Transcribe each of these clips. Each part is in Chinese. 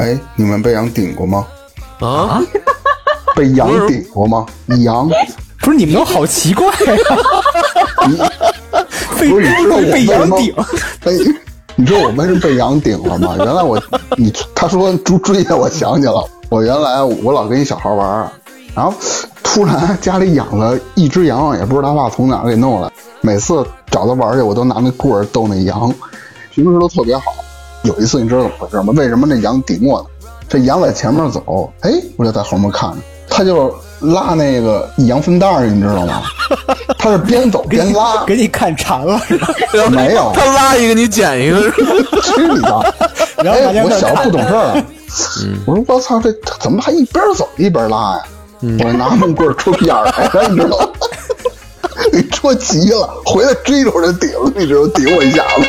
哎，你们被羊顶过吗？啊，被羊顶过吗？羊不是你们都好奇怪呀、被不是你知道我被羊顶，被，你知道我们是被羊顶了吗？原来我你他说猪追的，我想起了，我原来我老跟一小孩玩，然后突然家里养了一只羊，也不知道他爸从哪儿给弄来，每次找他玩去，我都拿那棍儿逗那羊，平时都特别好。有一次你知道怎么回事吗？为什么那羊顶我呢？这羊在前面走，哎，我就在后面看着，他就拉那个羊粪蛋儿，你知道吗？他是边走边拉，给你看馋了是吧？没有，他拉一个你捡一个，是吧去你的！然后哎，我小不懂事儿，我说我操，这怎么还一边走一边拉呀？我拿木棍戳屁眼儿来了，你知道吗？给戳急了，回来追着我就顶，你知道顶我一下子。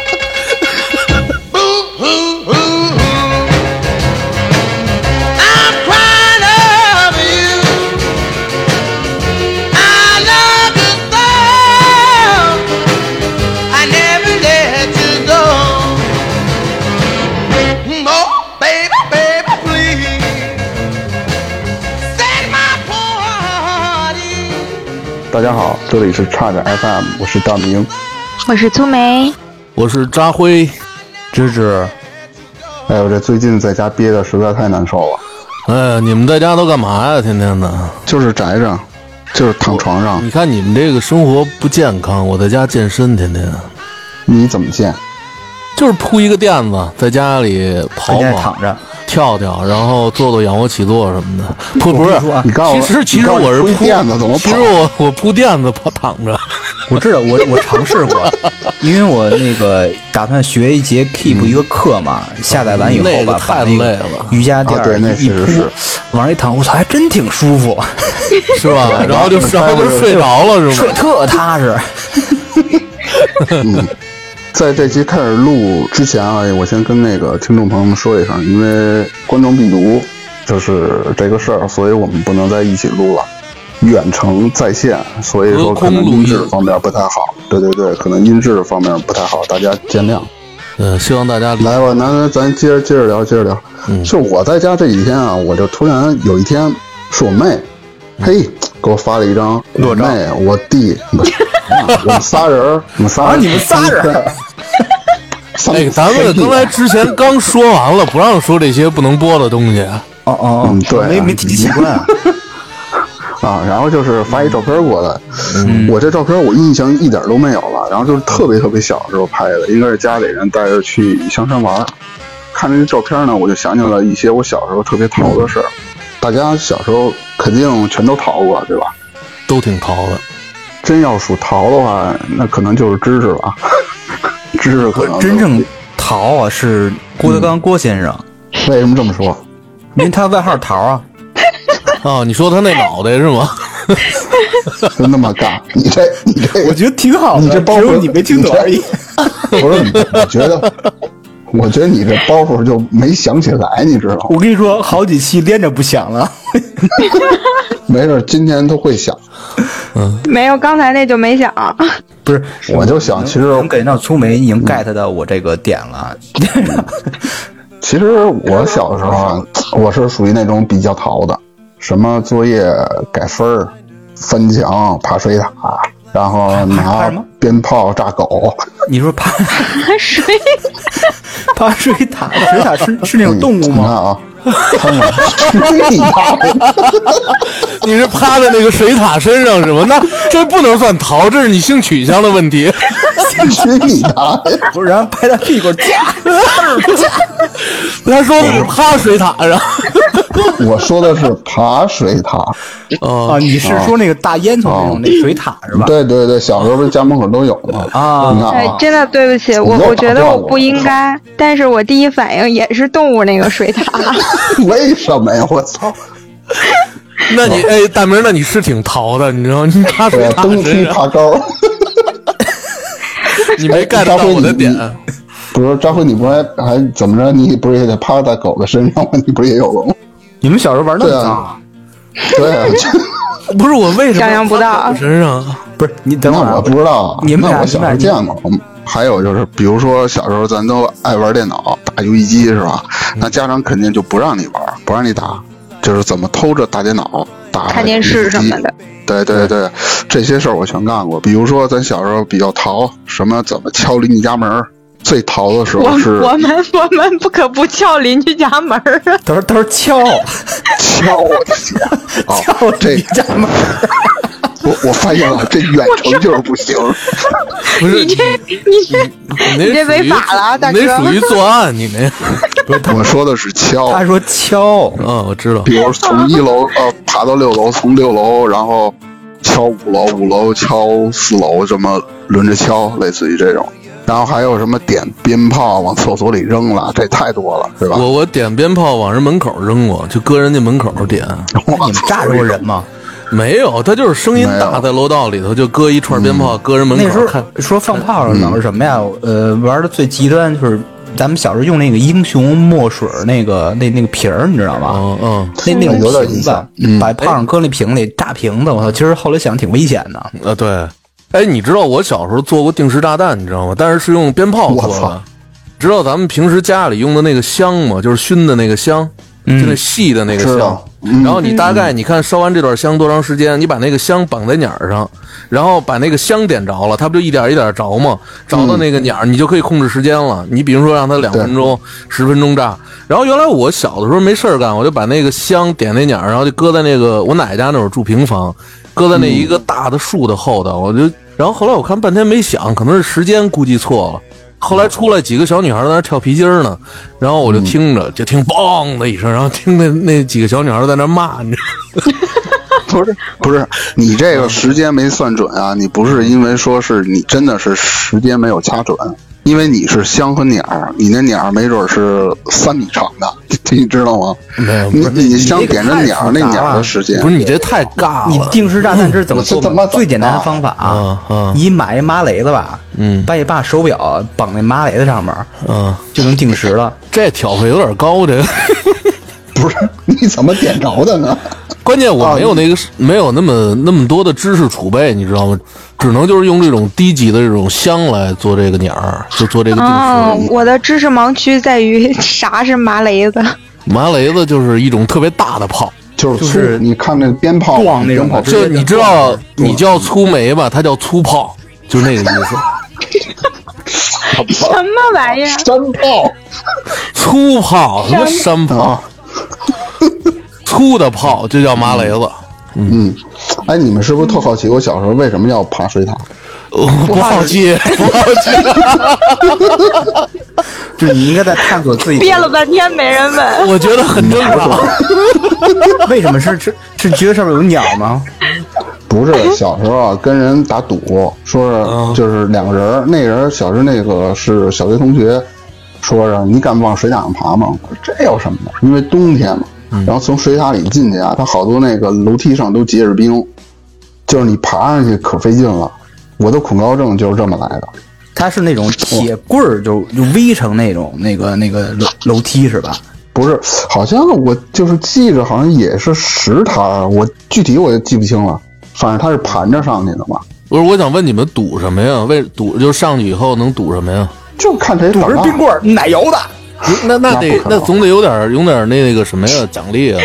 大家好，这里是差点 FM，我是大明。我是粗梅，我是扎辉，芝芝，哎呦，这最近在家憋的实在太难受了，哎，你们在家都干嘛呀？天天的，就是宅着，就是躺床上。你看你们这个生活不健康，我在家健身，天天你怎么见？就是铺一个垫子，在家里跑跑躺、着，跳跳，然后做做仰卧起坐什么的。不不是你告诉我其实其实我是铺垫子怎么其实我我铺垫子跑躺着。我知道，我我尝试过，因为我那个打算学一节 Keep 一个课嘛，下载完以后那个吧，太累了瑜伽垫儿啊对那一确实是铺，往上一躺，我操，还真挺舒服，是吧？然后就然后就睡着了，是睡吗？特踏实。在这期开始录之前啊，我先跟那个听众朋友们说一声，因为冠状病毒就是这个事儿，所以我们不能在一起录了，远程在线，所以说可能音质方面不太好。对对对，可能音质方面不太好，大家见谅。嗯，希望大家来吧，那那咱接着接着聊，接着聊。嗯就我在家这几天啊，我就突然有一天是我妹，嘿，给我发了一张我妹、我弟，我们仨人儿，我们仨你们仨人 哎，咱们刚才之前刚说完了，不让说这些不能播的东西。哦哦对没没提习惯啊。啊，然后就是发一照片过来，嗯我这照片我印象一点都没有了，然后就是特别特别小的时候拍的，应该是家里人带着去香山玩儿，看这照片呢，我就想起了一些我小时候特别淘的事儿。大家小时候肯定全都淘过，对吧？都挺淘的，真要数淘的话，那可能就是知识吧。知识可能真正淘啊是郭德纲郭先生，为什么这么说？因为他外号淘啊。哦，你说他那脑袋是吗？就那么干？你这你这，我觉得挺好的，你这包袱你没听懂而已。不是？我觉得，我觉得你这包袱就没想起来，你知道吗？我跟你说，好几期连着不响了。没事，今天他会想。没有刚才那就没想。不是，我就想，其实我感觉到粗梅已经 get 到我这个点了。其实我小时候啊，我是属于那种比较淘的，什么作业改分儿、翻墙、爬水塔，然后拿鞭炮炸狗。你说爬水 爬水塔，水塔是是那种动物你看吗？啊，看看，去 你是趴在那个水塔身上是吗？那这不能算逃，这是你性取向的问题。水你大爷！不是，然后拍他屁股，夹他说趴水塔上。我说的是爬水塔。啊！你是说那个大烟囱那种那水塔是吧？对对对，小时候不是家门口都有吗？啊你看啊，，哎真的对不起，我我觉得我我不应该，但是我第一反应也是动物那个水塔。为什么呀？我操！那你哎，大明，那你是挺淘的，你知道？你爬水对，塔登梯，爬高。你没 get 到我的点。不是张辉，你不是还还怎么着？你不是也得趴在狗的身上吗？你不是也有了吗？你们小时候玩那么对啊脏？对啊，不是我为什么想象不身上？不是你等会儿啊，那我不知道啊。你们俩那我小时候见过。还有就是，比如说小时候咱都爱玩电脑，打游戏机是吧？那家长肯定就不让你玩，不让你打，就是怎么偷着打电脑、打看电视什么的。对对对，这些事儿我全干过。比如说咱小时候比较淘，什么怎么敲邻居家门儿，最淘的时候是我们我们不可不敲邻居家门儿啊！都是都是敲敲我的天！哦敲这你家门儿，我我发现了，这远程就是不行。不是你这你这你这属于违法了啊大哥你那属于作案，你那。我说的是敲，他说敲，嗯，我知道。比如从一楼呃爬到六楼，从六楼然后敲五楼，五楼敲四楼，这么轮着敲，类似于这种。然后还有什么点鞭炮往厕所里扔了，这太多了，是吧？我我点鞭炮往人门口扔过，就搁人家门口点。你你们炸着过人吗？没有，他就是声音大，在楼道里头就搁一串鞭炮，搁人门口那时候。说放炮的脑是什么呀？呃，玩的最极端就是咱们小时候用那个英雄墨水那个那那个瓶儿，你知道吗？嗯嗯，那那种有点瓶子把炮上搁那瓶里，炸瓶子，我操！其实后来想挺危险的。呃对。哎，你知道我小时候做过定时炸弹，你知道吗？但是是用鞭炮做的。知道咱们平时家里用的那个香吗？就是熏的那个香，就那细的那个香。然后你大概你看烧完这段香多长时间，你把那个香绑在鸟儿上，然后把那个香点着了，它不就一点一点着吗？着到那个鸟儿，你就可以控制时间了。你比如说让它两分钟、十分钟炸。然后原来我小的时候没事儿干，我就把那个香点那鸟儿，然后就搁在那个我奶奶家那会儿住平房，搁在那一个大的树的后头，我就。然后后来我看半天没响，可能是时间估计错了。后来出来几个小女孩在那跳皮筋呢，然后我就听着，就听梆的一声，然后听那那几个小女孩在那骂，你知道吗？不是不是，你这个时间没算准啊！你不是因为说是你真的是时间没有掐准，因为你是香和鸟，你那鸟没准是三米长的，你知道吗？没有，你不是你香点着鸟那鸟的时间不，是你这太尬了。你定时炸弹这是怎么做吗？我这他妈最简单的方法嗯嗯你买一麻雷子吧，嗯把你爸手表绑那麻雷子上面，嗯，就能定时了。这挑费有点高，这个。不是你怎么点着的呢？关键我没有那个没有那么那么多的知识储备，你知道吗？只能就是用这种低级的这种香来做这个鸟儿，就做这个定哦。，我的知识盲区在于 啥是麻雷子？麻雷子就是一种特别大的炮，就是粗，就是你看那鞭炮撞那种炮就你知道你叫粗梅吧，它叫粗炮，就是那个意思。什么玩意儿？山炮粗炮什么山炮，啊，粗的炮就叫麻雷子。嗯，哎，你们是不是特好奇我小时候为什么要爬水塔？我不好奇，不好奇，就你应该在探索自己憋了半天没人问。我觉得很正常。为什么是是是觉得上面有鸟吗？不是小时候啊，跟人打赌，说是就是两个人，那人小时候那个是小学同学，说是你敢不往水塔上爬吗？我说这有什么的？因为冬天嘛，然后从水塔里进去啊，它好多那个楼梯上都结着冰，就是你爬上去可费劲了。我的恐高症就是这么来的。它是那种铁棍儿，就就 V 成那种那个那个楼楼梯是吧？不是，好像我就是记着，好像也是石台儿，我具体我也记不清了。反正它是盘着上去的嘛，不是，我想问你们赌什么呀？为赌就上去以后能赌什么呀？就看谁胆儿大不是冰棍儿，奶油的。那那得那总得有点有点那个什么呀奖励啊？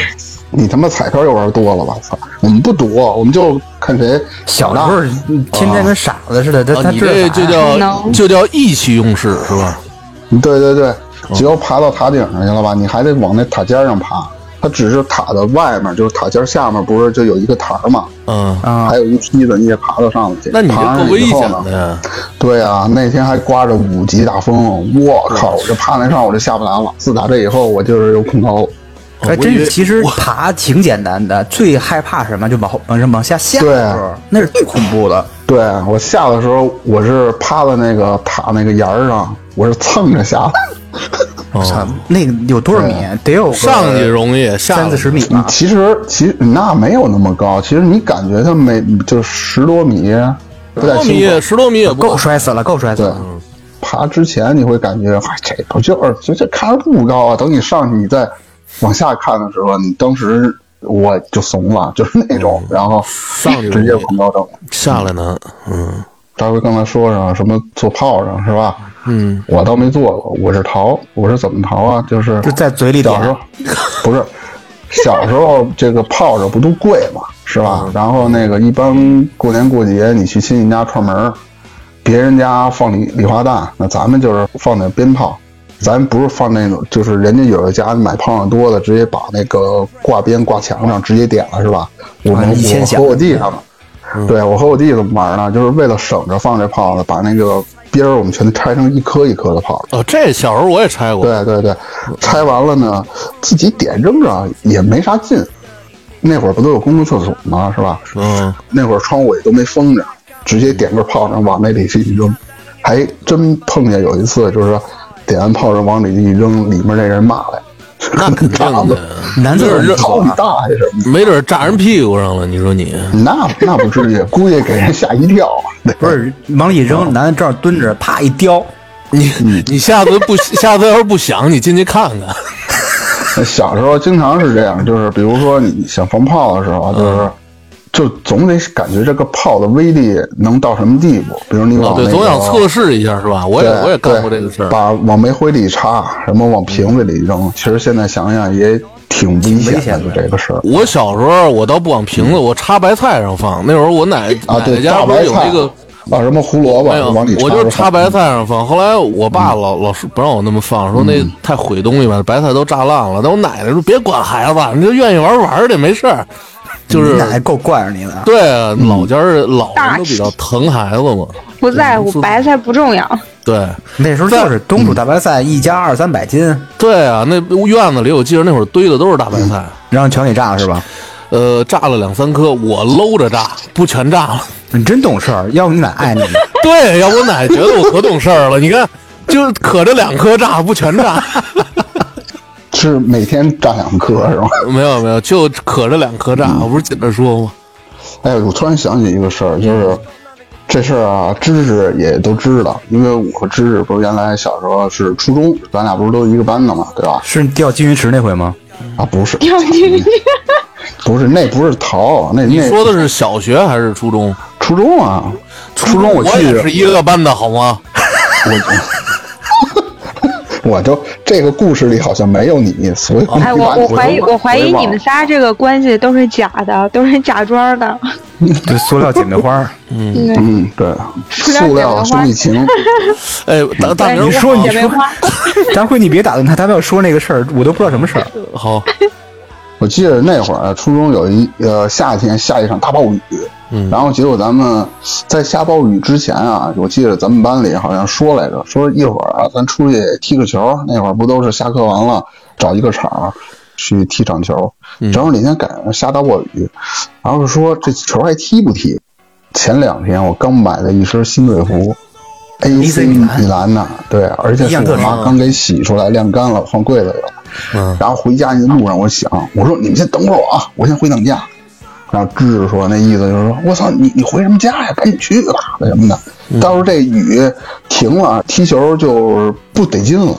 你他妈彩票又玩多了吧？操！我们不赌，我们就看谁小时候天天跟傻子似的，他啊，他你这就叫就叫意气用事是吧？对对对，只要爬到塔顶上去了吧，你还得往那塔尖上爬。它只是塔的外面，就是塔尖下面，不是就有一个台儿嘛？嗯，啊还？有一梯子，你也爬到上面去。那你这爬上够危险去以后呢！对啊，那天还刮着五级大风，我靠！我就爬那上，我就下不来了。自打这以后，我就是有恐高。哎，真是，其实爬挺简单的，最害怕什么？就往后往上往下下对的时候，那是最恐怖的。对我下的时候，我是趴在那个塔那个沿儿上，我是蹭着下的。操，那个有多少米？得有上去容易，下三四十米你吧。其实其实那没有那么高，其实你感觉它没就十多米，不十多米，太清楚。十多米也不够摔死了，够摔死对了。，爬之前你会感觉，哎，这不就是就这看着不高啊？等你上去，你再往下看的时候，你当时我就怂了，就是那种，然后上去直接恐高症。下来呢。嗯，大辉刚才说上什么坐炮上是吧？嗯，我倒没做过，我是逃，我是怎么逃啊？就是就在嘴里点小时候不是小时候这个炮着不都贵嘛，是吧？然后那个一般过年过节你去亲戚家串门，别人家放礼礼花弹，那咱们就是放点鞭炮。咱不是放那种，就是人家有的家买炮仗多的，直接把那个挂鞭挂墙上直接点了，是吧？我们、我和我弟他们，对我和我弟怎么玩呢？就是为了省着放这炮呢，把那个边儿我们全都拆成一颗一颗的炮仗。哦，这小时候我也拆过。对对对，拆完了呢，自己点扔着也没啥劲。那会儿不都有公共厕所吗？是吧？嗯，那会儿窗户也都没封着，直接点个炮仗往那里去一扔，还真碰见有一次，就是说点完炮仗往里一扔，里面那人骂来，那肯定的，男的这操你大爷什么，没准炸人屁股上了。你说你，那那不至于，估计给人吓一跳。不是往里扔，男的正好蹲着，啪一叼，你你下次不下次要是不想，你进去看看。小时候经常是这样，就是比如说你想放炮的时候，就是。就总得感觉这个炮的威力能到什么地步，比如你往那个、总想测试一下是吧？我也我也干过这个事儿。把往煤灰里插，什么往瓶子里扔，其实现在想想也挺危险的，就这个事儿。我小时候我倒不往瓶子，我插白菜上放。那会儿我奶奶奶家不是有那个。啊什么胡萝卜我就插白菜。上放。后来我爸嗯老老是不让我那么放，说那太毁东西吧，白菜都炸烂了。但我奶奶说别管孩子，你就愿意玩玩的，没事儿。就是你奶够惯着你的。对啊，老家儿老人都比较疼孩子嘛。不在乎，白菜不重要。对那时候就是冬储大白菜一家二三百斤，对啊，那院子里我记得那会儿堆的都是大白菜，然后全给炸了是吧？呃，炸了两三颗，我搂着炸，不全炸了。你真懂事儿，要不你奶爱你呢。对，要不我奶觉得我可懂事儿了。你看，就可着两颗炸，不全炸。是每天炸两颗是吗？没有没有，就可着两颗炸，我不是紧着说吗？哎，我突然想起一个事儿，就是这事儿啊，芝芝也都知道，因为我和芝芝不是原来小时候是初中，咱俩不是都一个班的嘛，对吧？是掉金鱼池那回吗？啊，不是，掉进去，不是，那不是逃，那那你说的是小学还是初中？初中啊，初中我记得也是一个班的好吗？我我就这个故事里好像没有你，所以哎，我我怀疑，我我怀疑你们仨这个关系都是假的，都是假装的。对塑料姐妹花儿。嗯，对，塑料兄弟情，哎，大大明你说你说 张辉，你别打断他，他要说那个事儿，我都不知道什么事儿。好，我记得那会儿啊初中有一呃夏天下一场大暴雨，嗯然后结果咱们在下暴雨之前啊，我记得咱们班里好像说来着，说一会儿啊咱出去踢个球，那会儿不都是下课完了找一个场去踢场球，正好那天赶上下大暴雨，然后说这球还踢不踢？前两天我刚买了一身新队服。AC 米兰米兰的，对，而且是我妈刚给洗出来晾干了，放柜子里了。嗯，然后回家那路上，我想，我说你们先等会儿我啊，我先回趟家。然后芝芝说，那意思就是说，我操，你你回什么家呀？赶紧去吧，那什么的。到时候这雨停了，踢球就不得劲了。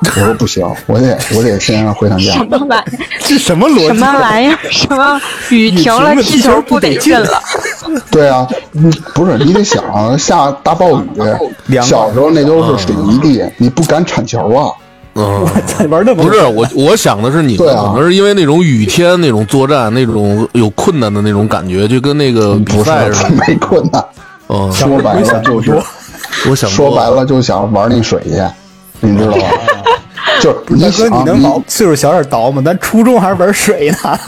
我说不行，我得我得先回趟家。什么玩意儿？这什么逻辑什么玩意儿？什么雨停了，踢球不得劲了？对啊，你不是你得想啊，下大暴雨，小时候那都是水泥地，你不敢铲球啊。嗯，在玩那么不是我，我想的是你们对啊可能是因为那种雨天那种作战那种有困难的那种感觉，就跟那个比赛似的。没困难，嗯，说白了就是我想说白了就想玩那水去，你知道吧？就是你 大哥，你能老岁数小点倒吗？咱初中还是玩水呢。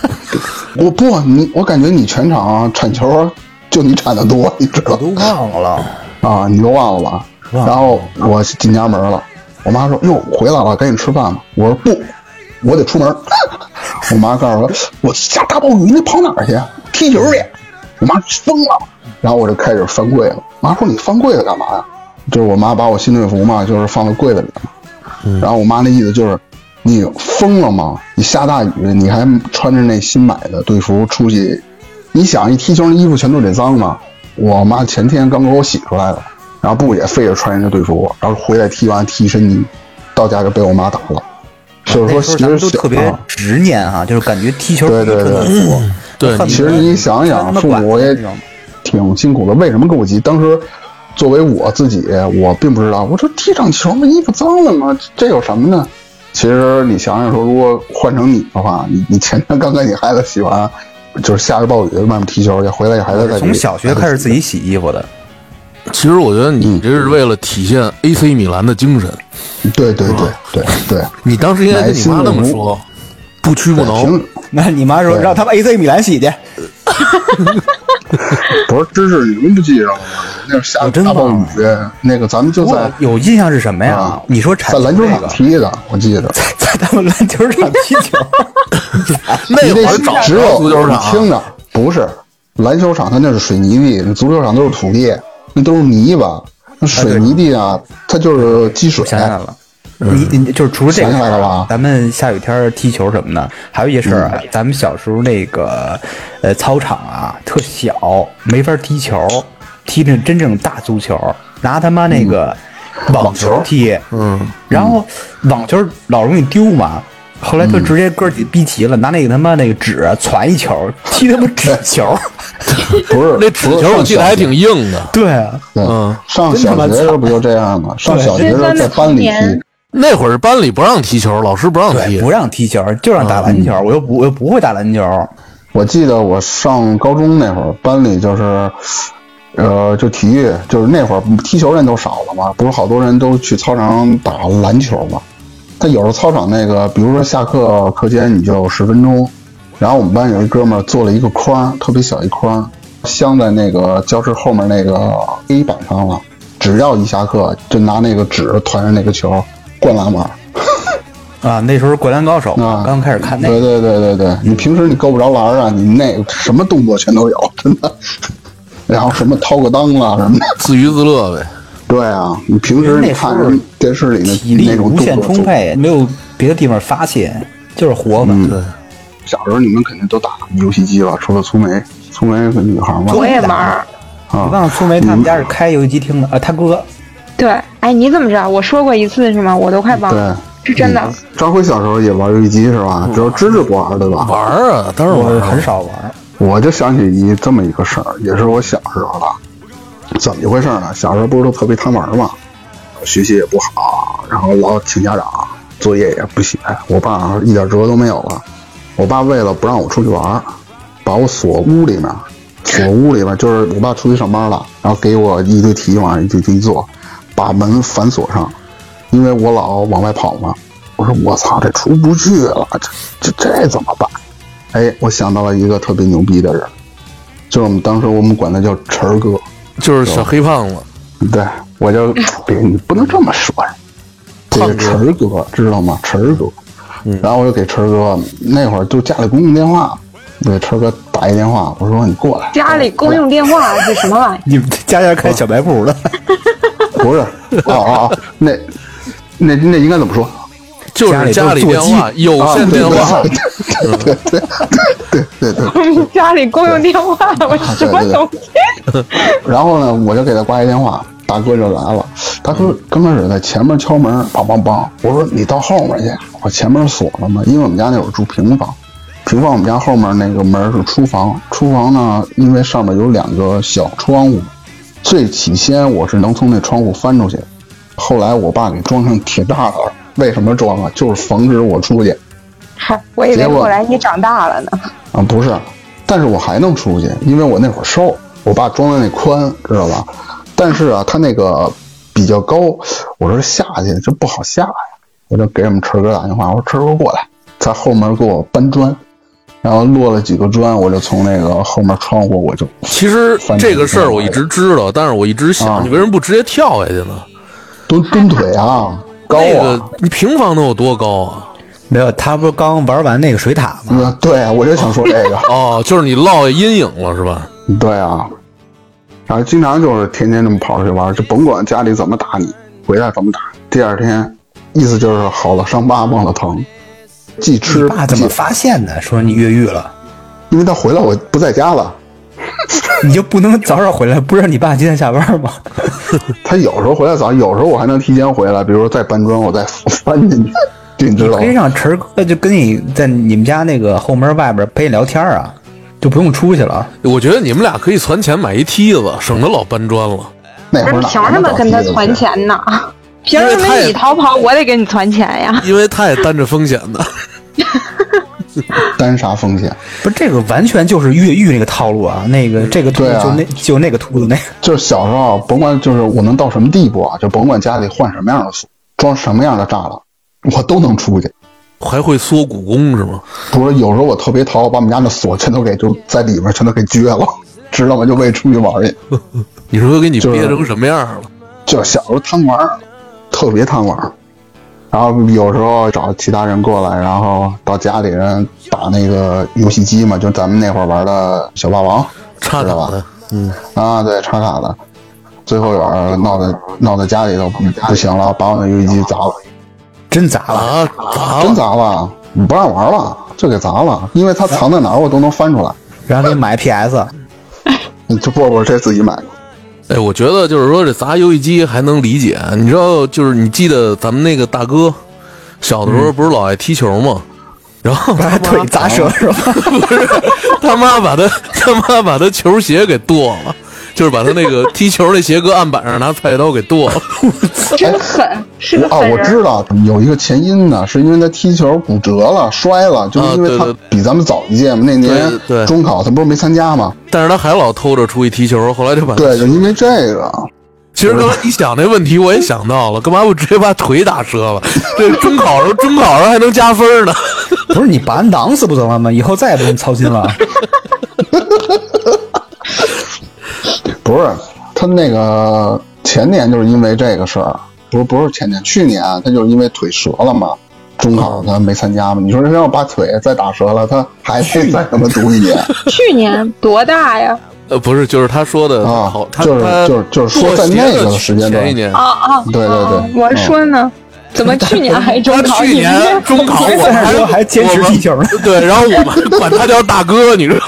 我不，你我感觉你全场铲球就你铲的多，你知道都忘了，啊？你都忘了吧？了然后我进家门了，我妈说：“哟，回来了，赶紧吃饭吧。”我说：“不，我得出门。”我妈告诉我：“我下大暴雨，你跑哪儿去？踢球去。”我妈疯了，然后我就开始翻柜子。妈说：“你翻柜子干嘛呀？”就是我妈把我新队服嘛，就是放在柜子里嘛。然后我妈那意思就是，你疯了吗？你下大雨，你还穿着那新买的队服出去，你想一踢球那衣服全都得脏吗？我妈前天刚给我洗出来的，然后不也非得穿人家队服，然后回来踢完踢一身泥，到家就被我妈打了。就是说，其实小都特别啊执念哈，就是感觉踢球对对特别对多。对其实你想想，父母也挺辛苦的。为什么跟我急？当时作为我自己，我并不知道，我说踢场球吗？衣服脏了吗？这有什么呢？其实你想想说，如果换成你的话，你你前天刚给你孩子洗完，就是下着暴雨外面踢球去，回来还得再从小学开始自己洗衣服的，其实我觉得你这是为了体现 AC 米兰的精神，对对对对对，你当时应该跟你妈那么说，不屈不挠。那你妈说让他们 AC 米兰洗去，不是知识，你们不记着了吗？那是下大暴雨，那个咱们就在有印象是什么呀？啊？你说产在篮球这个。场踢的，我记得。在他们篮球场踢球，那 你那会儿找只有足球场听场，着，不是篮球场，它那是水泥地，足球场都是土地，那都是泥巴。那水泥地啊，它就是积水。想起来了。你你就是除了这个想起来了吧咱们下雨天儿踢球什么的，还有一些事儿啊。咱们小时候那个呃操场啊特小，没法踢球，踢那真正大足球，拿他妈那个网球踢，嗯，然后网球老容易丢嘛。后来就直接哥儿几逼急了，拿那个他妈那个纸啊攒一球，踢他妈纸球。不是那纸球我记得还挺硬的。对啊，嗯上小学的时候不就这样吗？上小学的时候在班里踢，那会儿班里不让踢球，老师不让，踢不。让踢球，就让打篮球。我又不我又不会打篮球，我记得我上高中那会儿，班里就是，呃，就体育，就是那会儿踢球人都少了嘛，不是好多人都去操场打篮球嘛。他有时候操场那个，比如说下课课间你就十分钟，然后我们班有一哥们儿做了一个框，特别小一框，镶在那个教室后面那个黑板上了。只要一下课，就拿那个纸团着那个球灌篮玩。啊，那时候《灌篮高手》啊，刚开始看那对个，对对对对，你平时你够不着篮儿啊，你那个什么动作全都有，真的。然后什么掏个裆啦什么的，自娱自乐呗。对啊，你平时你看人电视里体那那种力无限。充沛，没有别的地方发泄，就是活吧。嗯，小时候你们肯定都打游戏机吧？除了粗梅，粗梅是女孩嘛。我也玩儿。你啊，忘了粗梅他们家是开游戏机厅的啊，他哥对，哎，你怎么知道？我说过一次是吗？我都快忘对了，，是真的。张辉小时候也玩游戏机是吧？只有芝芝不玩对吧？玩啊，当然玩儿我很。少玩。我就想起一这么一个事儿，也是我小时候了。怎么一回事呢？小时候不是都特别贪玩吗，学习也不好，然后老请家长，作业也不写。我爸一点辙都没有了。我爸为了不让我出去玩，把我锁屋里面，锁屋里面就是我爸出去上班了，然后给我一堆题往上一堆题做，把门反锁上，因为我老往外跑嘛。我说我操，这出不去了，这这这怎么办？哎，我想到了一个特别牛逼的人，就是我们当时我们管他叫晨儿哥。就是小黑胖子，对，我就 别你不能这么说呀，这个晨儿哥知道吗？晨儿哥，然后我就给晨儿哥那会儿就家里公用电话，给晨儿哥打一电话，我说你过来，家里公用电话是什么玩意儿？你们家家开小卖部的，不是，哦哦哦，那那那应该怎么说？就是家里电话、有啊线电话，对对对对对对。家里公用电话，我什么东西？然后呢，我就给他挂一电话，大哥就来了。大哥刚开始在前面敲门，梆梆梆。我说你到后面去，我前面锁了嘛，因为我们家那会儿住平房，平房我们家后面那个门是厨房，厨房呢，因为上面有两个小窗户，最起先我是能从那窗户翻出去，后来我爸给装上铁栅栏，为什么装啊？就是防止我出去。嗨，我以为果后来你长大了呢。啊，不是，但是我还能出去，因为我那会儿瘦，我爸装的那宽，知道吧？但是啊，他那个比较高，我说下去这不好下呀，我就给我们晨哥打电话，我说晨哥过来，在后门给我搬砖，然后落了几个砖，我就从那个后面窗户我就其实这个事儿我一直知道，但是我一直啊想，你为什么不直接跳下去呢？蹲蹲腿啊，高那啊个，你平房能有多高啊？没有，他不是刚玩完那个水塔吗？嗯，对，我就想说这个。哦，就是你落下阴影了是吧？对啊，然后经常就是天天这么跑出去玩，就甭管家里怎么打你，回来怎么打，第二天意思就是好了伤疤忘了疼，既吃你爸怎么发现的？说你越狱了，因为他回来我不在家了，你就不能早点回来？不知道你爸几点下班吗？他有时候回来早，有时候我还能提前回来，比如说再搬砖，我再 翻进去，你知道吗可以？让晨哥就跟你在你们家那个后门外边陪你聊天啊，就不用出去了。我觉得你们俩可以攒钱买一梯子，省得老搬砖了。那会儿凭什么跟他攒？钱呢？凭什么你逃跑，我得给你攒钱呀？因为他也担着风险的。担啥风险？不是这个完全就是越狱那个套路啊！那个这个秃子就那就那个秃子那个，就是小时候，甭管就是我能到什么地步啊，就甭管家里换什么样的锁，装什么样的栅栏，我都能出去。还会缩骨功是吗？不是，有时候我特别淘，把我们家那锁全都给就在里面全都给撅了，知道吗？就为出去玩去。你说给你就是憋成什么样了？就是小时候贪玩，特别贪玩儿。然后有时候找其他人过来，然后到家里人打那个游戏机嘛，就咱们那会儿玩的小霸王，知道吧差点的，嗯，啊，对，插卡的。最后有人闹得闹到家里头不行了，把我那游戏机砸了，真砸了。啊，砸真！砸了，不让玩了，就给砸了，因为它藏在哪儿我都能翻出来。然后给买 PS，这 不不，这自己买的。哎，我觉得就是说这砸游戏机还能理解，你知道，就是你记得咱们那个大哥小的时候不是老爱踢球吗？然后把腿砸折是吧？不是他妈把他他妈把他球鞋给剁了，就是把他那个踢球那鞋搁案板上拿菜刀给剁了。真狠，是个啊，我。知道有一个前因呢，是因为他踢球骨折了，摔了，就是因为他比咱们早一届嘛。那年中考他不是没参加吗？但是他还老偷着出去踢球，后来就把对，就因为这个，其实刚才你想那问题，我也想到了，干嘛不直接把腿打折了？这中考时候中考时候还能加分呢。不是你把人挡死不得了吗？以后再也不用操心了。不是他那个前年就是因为这个事儿，不是不是前年，去年他就是因为腿折了嘛，中考他没参加嘛。你说他要把腿再打折了，他还得再他妈读一年 去年多大呀？呃，不是，就是他说的啊好，他就是他就是就是说在那个时间段前一年，啊啊！对对对啊我说呢，怎么去年还中考？他去年中考我但还 还坚持踢球呢对，然后我们管他叫大哥，你知道。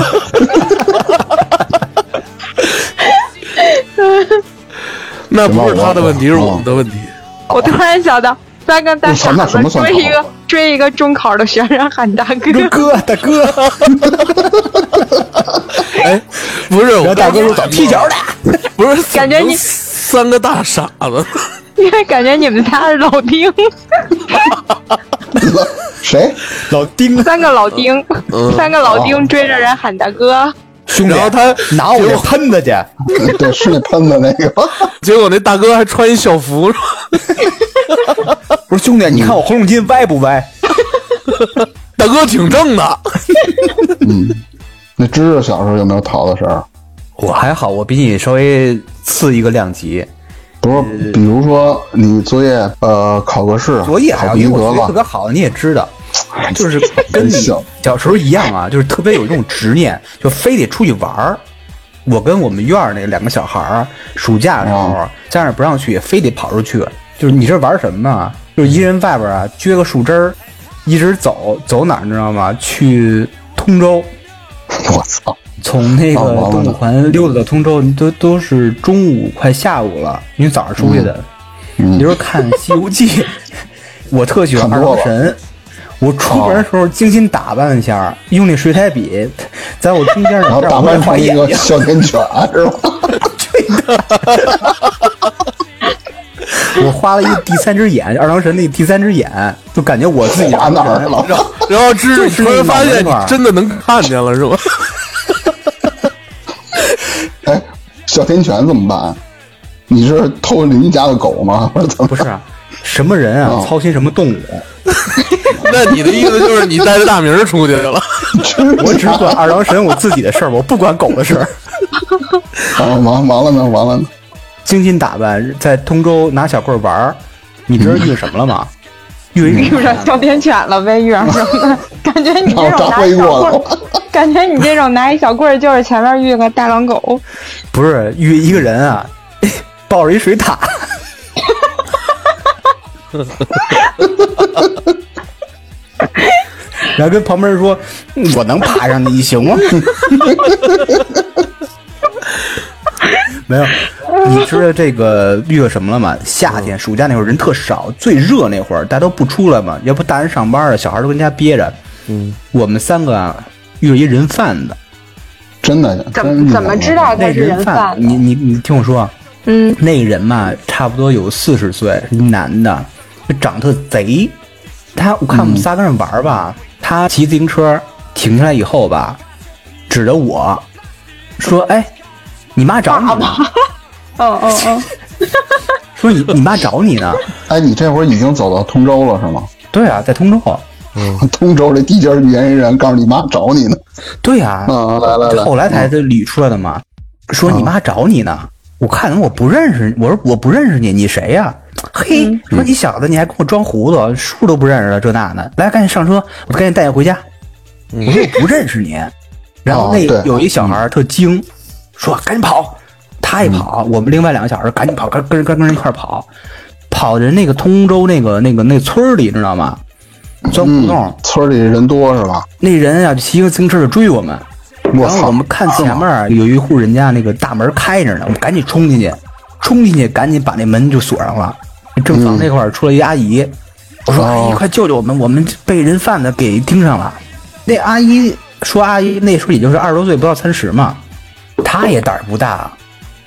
那不是他的问题，是我们的问题。我突然想到，三个大傻子追一个追一个中考的学生喊大哥，哥，大哥，哎，不是，我大哥说走踢球的，不是，感觉你三个大傻子。因为感觉你们家是老丁，谁？老丁三个老丁，三个老丁追着人喊大哥。兄弟，然后他拿我这喷子去，对，是那喷子那个。结果那大哥还穿一校服，不是兄弟，你看我红领巾歪不歪？大哥挺正的。嗯那知识小时候有没有淘的事儿？我还好，我比你稍微次一个量级。不是，比如说你作业呃考个试，作业还考要及格了特别好，你也知道，就是跟你小时候一样啊，就是特别有一种执念，就非得出去玩儿。我跟我们院儿那两个小孩儿，暑假的时候哦家长不让去，非得跑出去。就是你这玩什么呢？就是一人外边啊撅个树枝儿，一直走走哪儿你知道吗？去通州，我操！从那个东五环溜达到通州，都都是中午快下午了，因为早上出去的。嗯你说看《西游记》，我特喜欢二郎神。我出门的时候精心打扮一下，用那水彩笔在我中间然后 打扮成一。个哮天犬是吧？我画了一个第三只眼，二郎神那第三只眼，就感觉我自己画哪儿了？然后知突然发现真的能看见了，是吧？哎，哮天犬怎么办？你是偷邻居家的狗吗？不是啊，什么人啊哦操心什么动物？那你的意思就是你带着大名出去了？我只管二郎神我自己的事儿，我不管狗的事儿。啊，完完了呢，完了呢！精心打扮，在通州拿小棍儿玩儿，你知道遇什么了吗？遇 遇上哮天犬了呗，遇上什么？感觉你这种拿一飞过了小棍儿，感觉你这种拿一小棍儿，就是前面遇个大狼狗。不是遇一个人啊，抱着一水獭，然后跟旁边人说：“我能爬上去，你行吗？” 没有，你知道这个遇到什么了吗？夏天暑假那会儿人特少，最热那会儿大家都不出来嘛，要不大人上班了，小孩都跟家憋着。嗯，我们三个啊遇到一人贩子，真的，怎怎么知道他是那人人贩子？你你你听我说，啊，嗯，那个人嘛，差不多有四十岁，男的，就长得贼。他我看我们仨跟那玩儿吧，他骑自行车停下来以后吧，指着我说：“哎，你妈找你呢。哦哦 哦，说你你妈找你呢。哎，你这会儿已经走到通州了是吗？对啊，在通州。嗯通州这地界儿原人告诉你妈找你呢。对呀、啊，来来来，后来才这捋出来的嘛。说你妈找你呢，我看我不认识，我说我不认识你，你谁呀、嘿，说你小子你还跟我装糊涂，书都不认识了，这那的，来赶紧上车，我赶紧带你回家。我说我不认识你，然后那有一小孩儿特精，说赶紧跑，他一跑，我们另外两个小孩儿赶紧跑，跟跟跟跟人一块儿跑，跑人那个通州那个那个那村儿里，知道吗？钻胡同，嗯，村里人多是吧？那人啊，骑个自行车就追我们，我操。然后我们看前面有一户人家那个大门开着呢，我们赶紧冲进去，冲进去赶紧把那门就锁上了。正房那块儿出来一阿姨，我说：“阿姨，哦快救救我们，我们被人贩子给盯上了。”那阿姨说：“阿姨那时候也就是二十多岁，不到三十嘛，她也胆儿不大，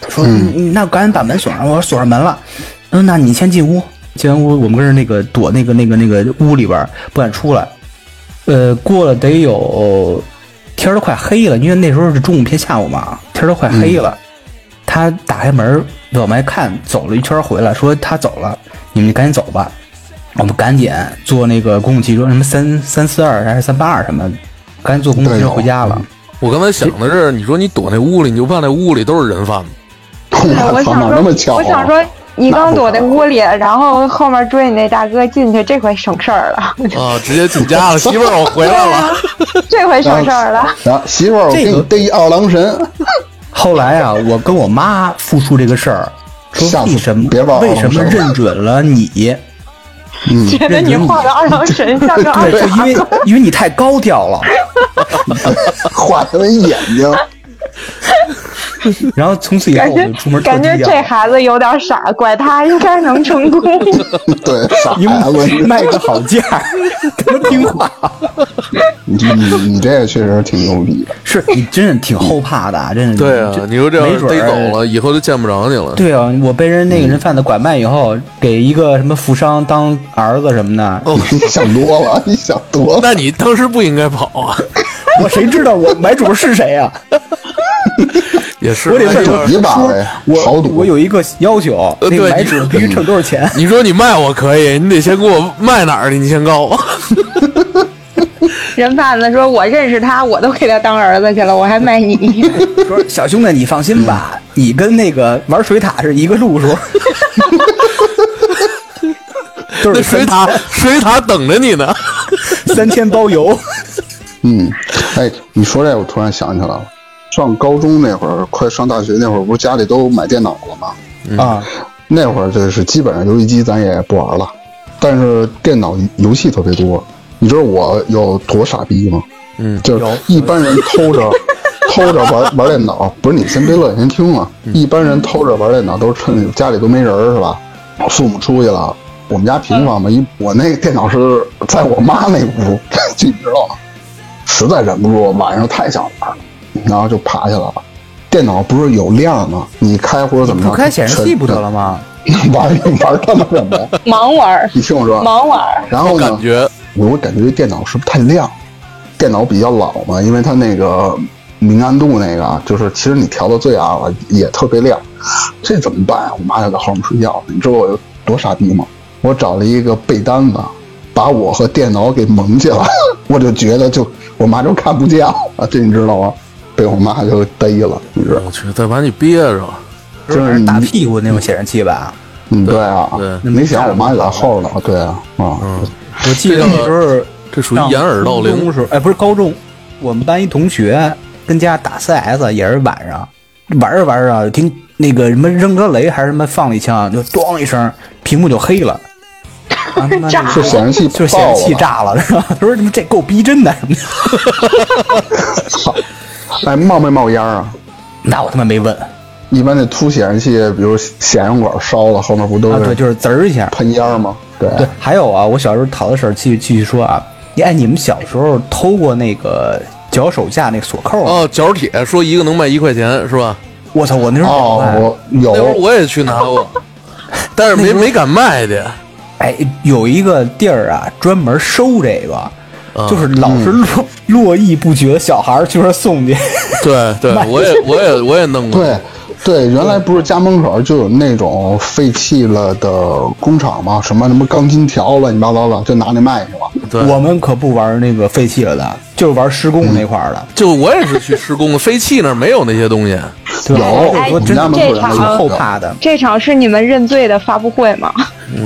说：‘你那赶紧把门锁上。’我说：‘锁上门了。’嗯，那你先进屋。进完屋，我们跟着那个躲那个那个那个屋里边儿不敢出来。呃，过了得有天儿都快黑了，因为那时候是中午偏下午嘛，天儿都快黑了。他打开门往外看，走了一圈回来，说他走了，你们赶紧走吧。我们赶紧坐那个公共汽车，什么三三四二还是三八二什么，赶紧坐公共汽车回家了。我刚才想的是，你说你躲那屋里，你就怕那屋里都是人贩子。操，我想哪那么巧说，啊？我想说，你刚躲在屋里，然后后面追你那大哥进去，这回省事儿了，啊，直接进家了，媳妇儿，我回来了。这回省事儿了。行媳妇儿，我给你逮一二郎神，后来啊，我跟我妈复述这个事儿，说为什么为什么认准了你？觉得你画的二郎神像个二对，就因为因为你太高调了。画他们眼睛。然后从此以后我就出门感觉这孩子有点傻，拐他应该能成功。对，傻因孩子，卖个好价，他妈听话。你你你这个确实挺牛逼的。是你真是挺后怕的，真是。对啊，你说这要是没准儿逮走了，以后就见不着你了。对啊，我被人那个人贩子拐卖以后，给一个什么富商当儿子什么的，哦，你想多了，你想多了。那你当时不应该跑啊！我谁知道我买主是谁呀、也是，我得问哎呀一把呗，我。我有一个要求，那个买呃对你主必须挣多少钱？你说你卖我可以，你得先给我卖哪儿去？你先告我。人贩子说：“我认识他，我都给他当儿子去了，我还卖你。说小兄弟，你放心吧，你跟那个玩水塔是一个路数，都那是水塔，水塔等着你呢。三天包邮。嗯，哎，你说这，我突然想起来了，上高中那会儿，快上大学那会儿，不是家里都买电脑了吗？啊，那会儿就是基本上游戏机咱也不玩了，但是电脑游戏特别多。你知道我有多傻逼吗？嗯，就是一般人偷着 偷着玩玩电脑，不是你先别乐，你先听啊。一般人偷着玩电脑都是趁家里都没人儿是吧？父母出去了，我们家平房嘛，一我那个电脑是在我妈那屋，你知道吗？实在忍不住，晚上太想玩了，然后就爬下来了。电脑不是有亮吗？你开或者怎么着？不开显示器不得了吗？玩玩他妈什么呀？”盲玩儿，你听我说，盲玩儿。然后呢感？觉我感觉这电脑是不是太亮？电脑比较老嘛，因为它那个明暗度那个，就是其实你调到最暗了也特别亮，这怎么办啊？我妈就在后面睡觉，你知道我有多傻逼吗？我找了一个被单子，把我和电脑给蒙起来，我就觉得就我妈就看不见了，这你知道吗？被我妈就逮了，你知道？我去，再把你憋着。就是打屁股那种显示器吧？嗯，对啊，对没想我妈就在后头呢，对啊，啊，我记得那时候这属于掩耳盗铃。时候，哎，不是高中，我们班一同学跟家打 CS，也是晚上玩着玩着，听那个什么扔个雷还是什么放了一枪，就咣一声，屏幕就黑了。啊他妈 炸那是显示器就显示器炸了，是吧？他说：“他妈这够逼真的什么的。操，哎，冒没冒烟啊？”那我他妈没问一般那凸显示器，比如显示管烧了，后面不都啊，对，是就是滋儿一下。喷烟吗？对，对，还有啊，我小时候淘的事儿，继续继续说啊。哎，你们小时候偷过那个脚手架那锁扣吗？哦，脚铁说一个能卖一块钱是吧？我操，我那时候哦，我有那会儿，我也去拿过，但是没没敢卖去。哎，有一个地儿啊，专门收这个，啊就是老是络络绎不绝的小孩儿去那送去。对对，我也我也我也弄过。对对，原来不是家门口就有那种废弃了的工厂吗？什么什么钢筋条乱七八糟的，就拿那卖去了。对我们可不玩那个废弃了的，就是玩施工那块儿的。就我也是去施工的，废弃那儿没有那些东西。对有我我们真家门口有后怕的。这场是你们认罪的发布会吗？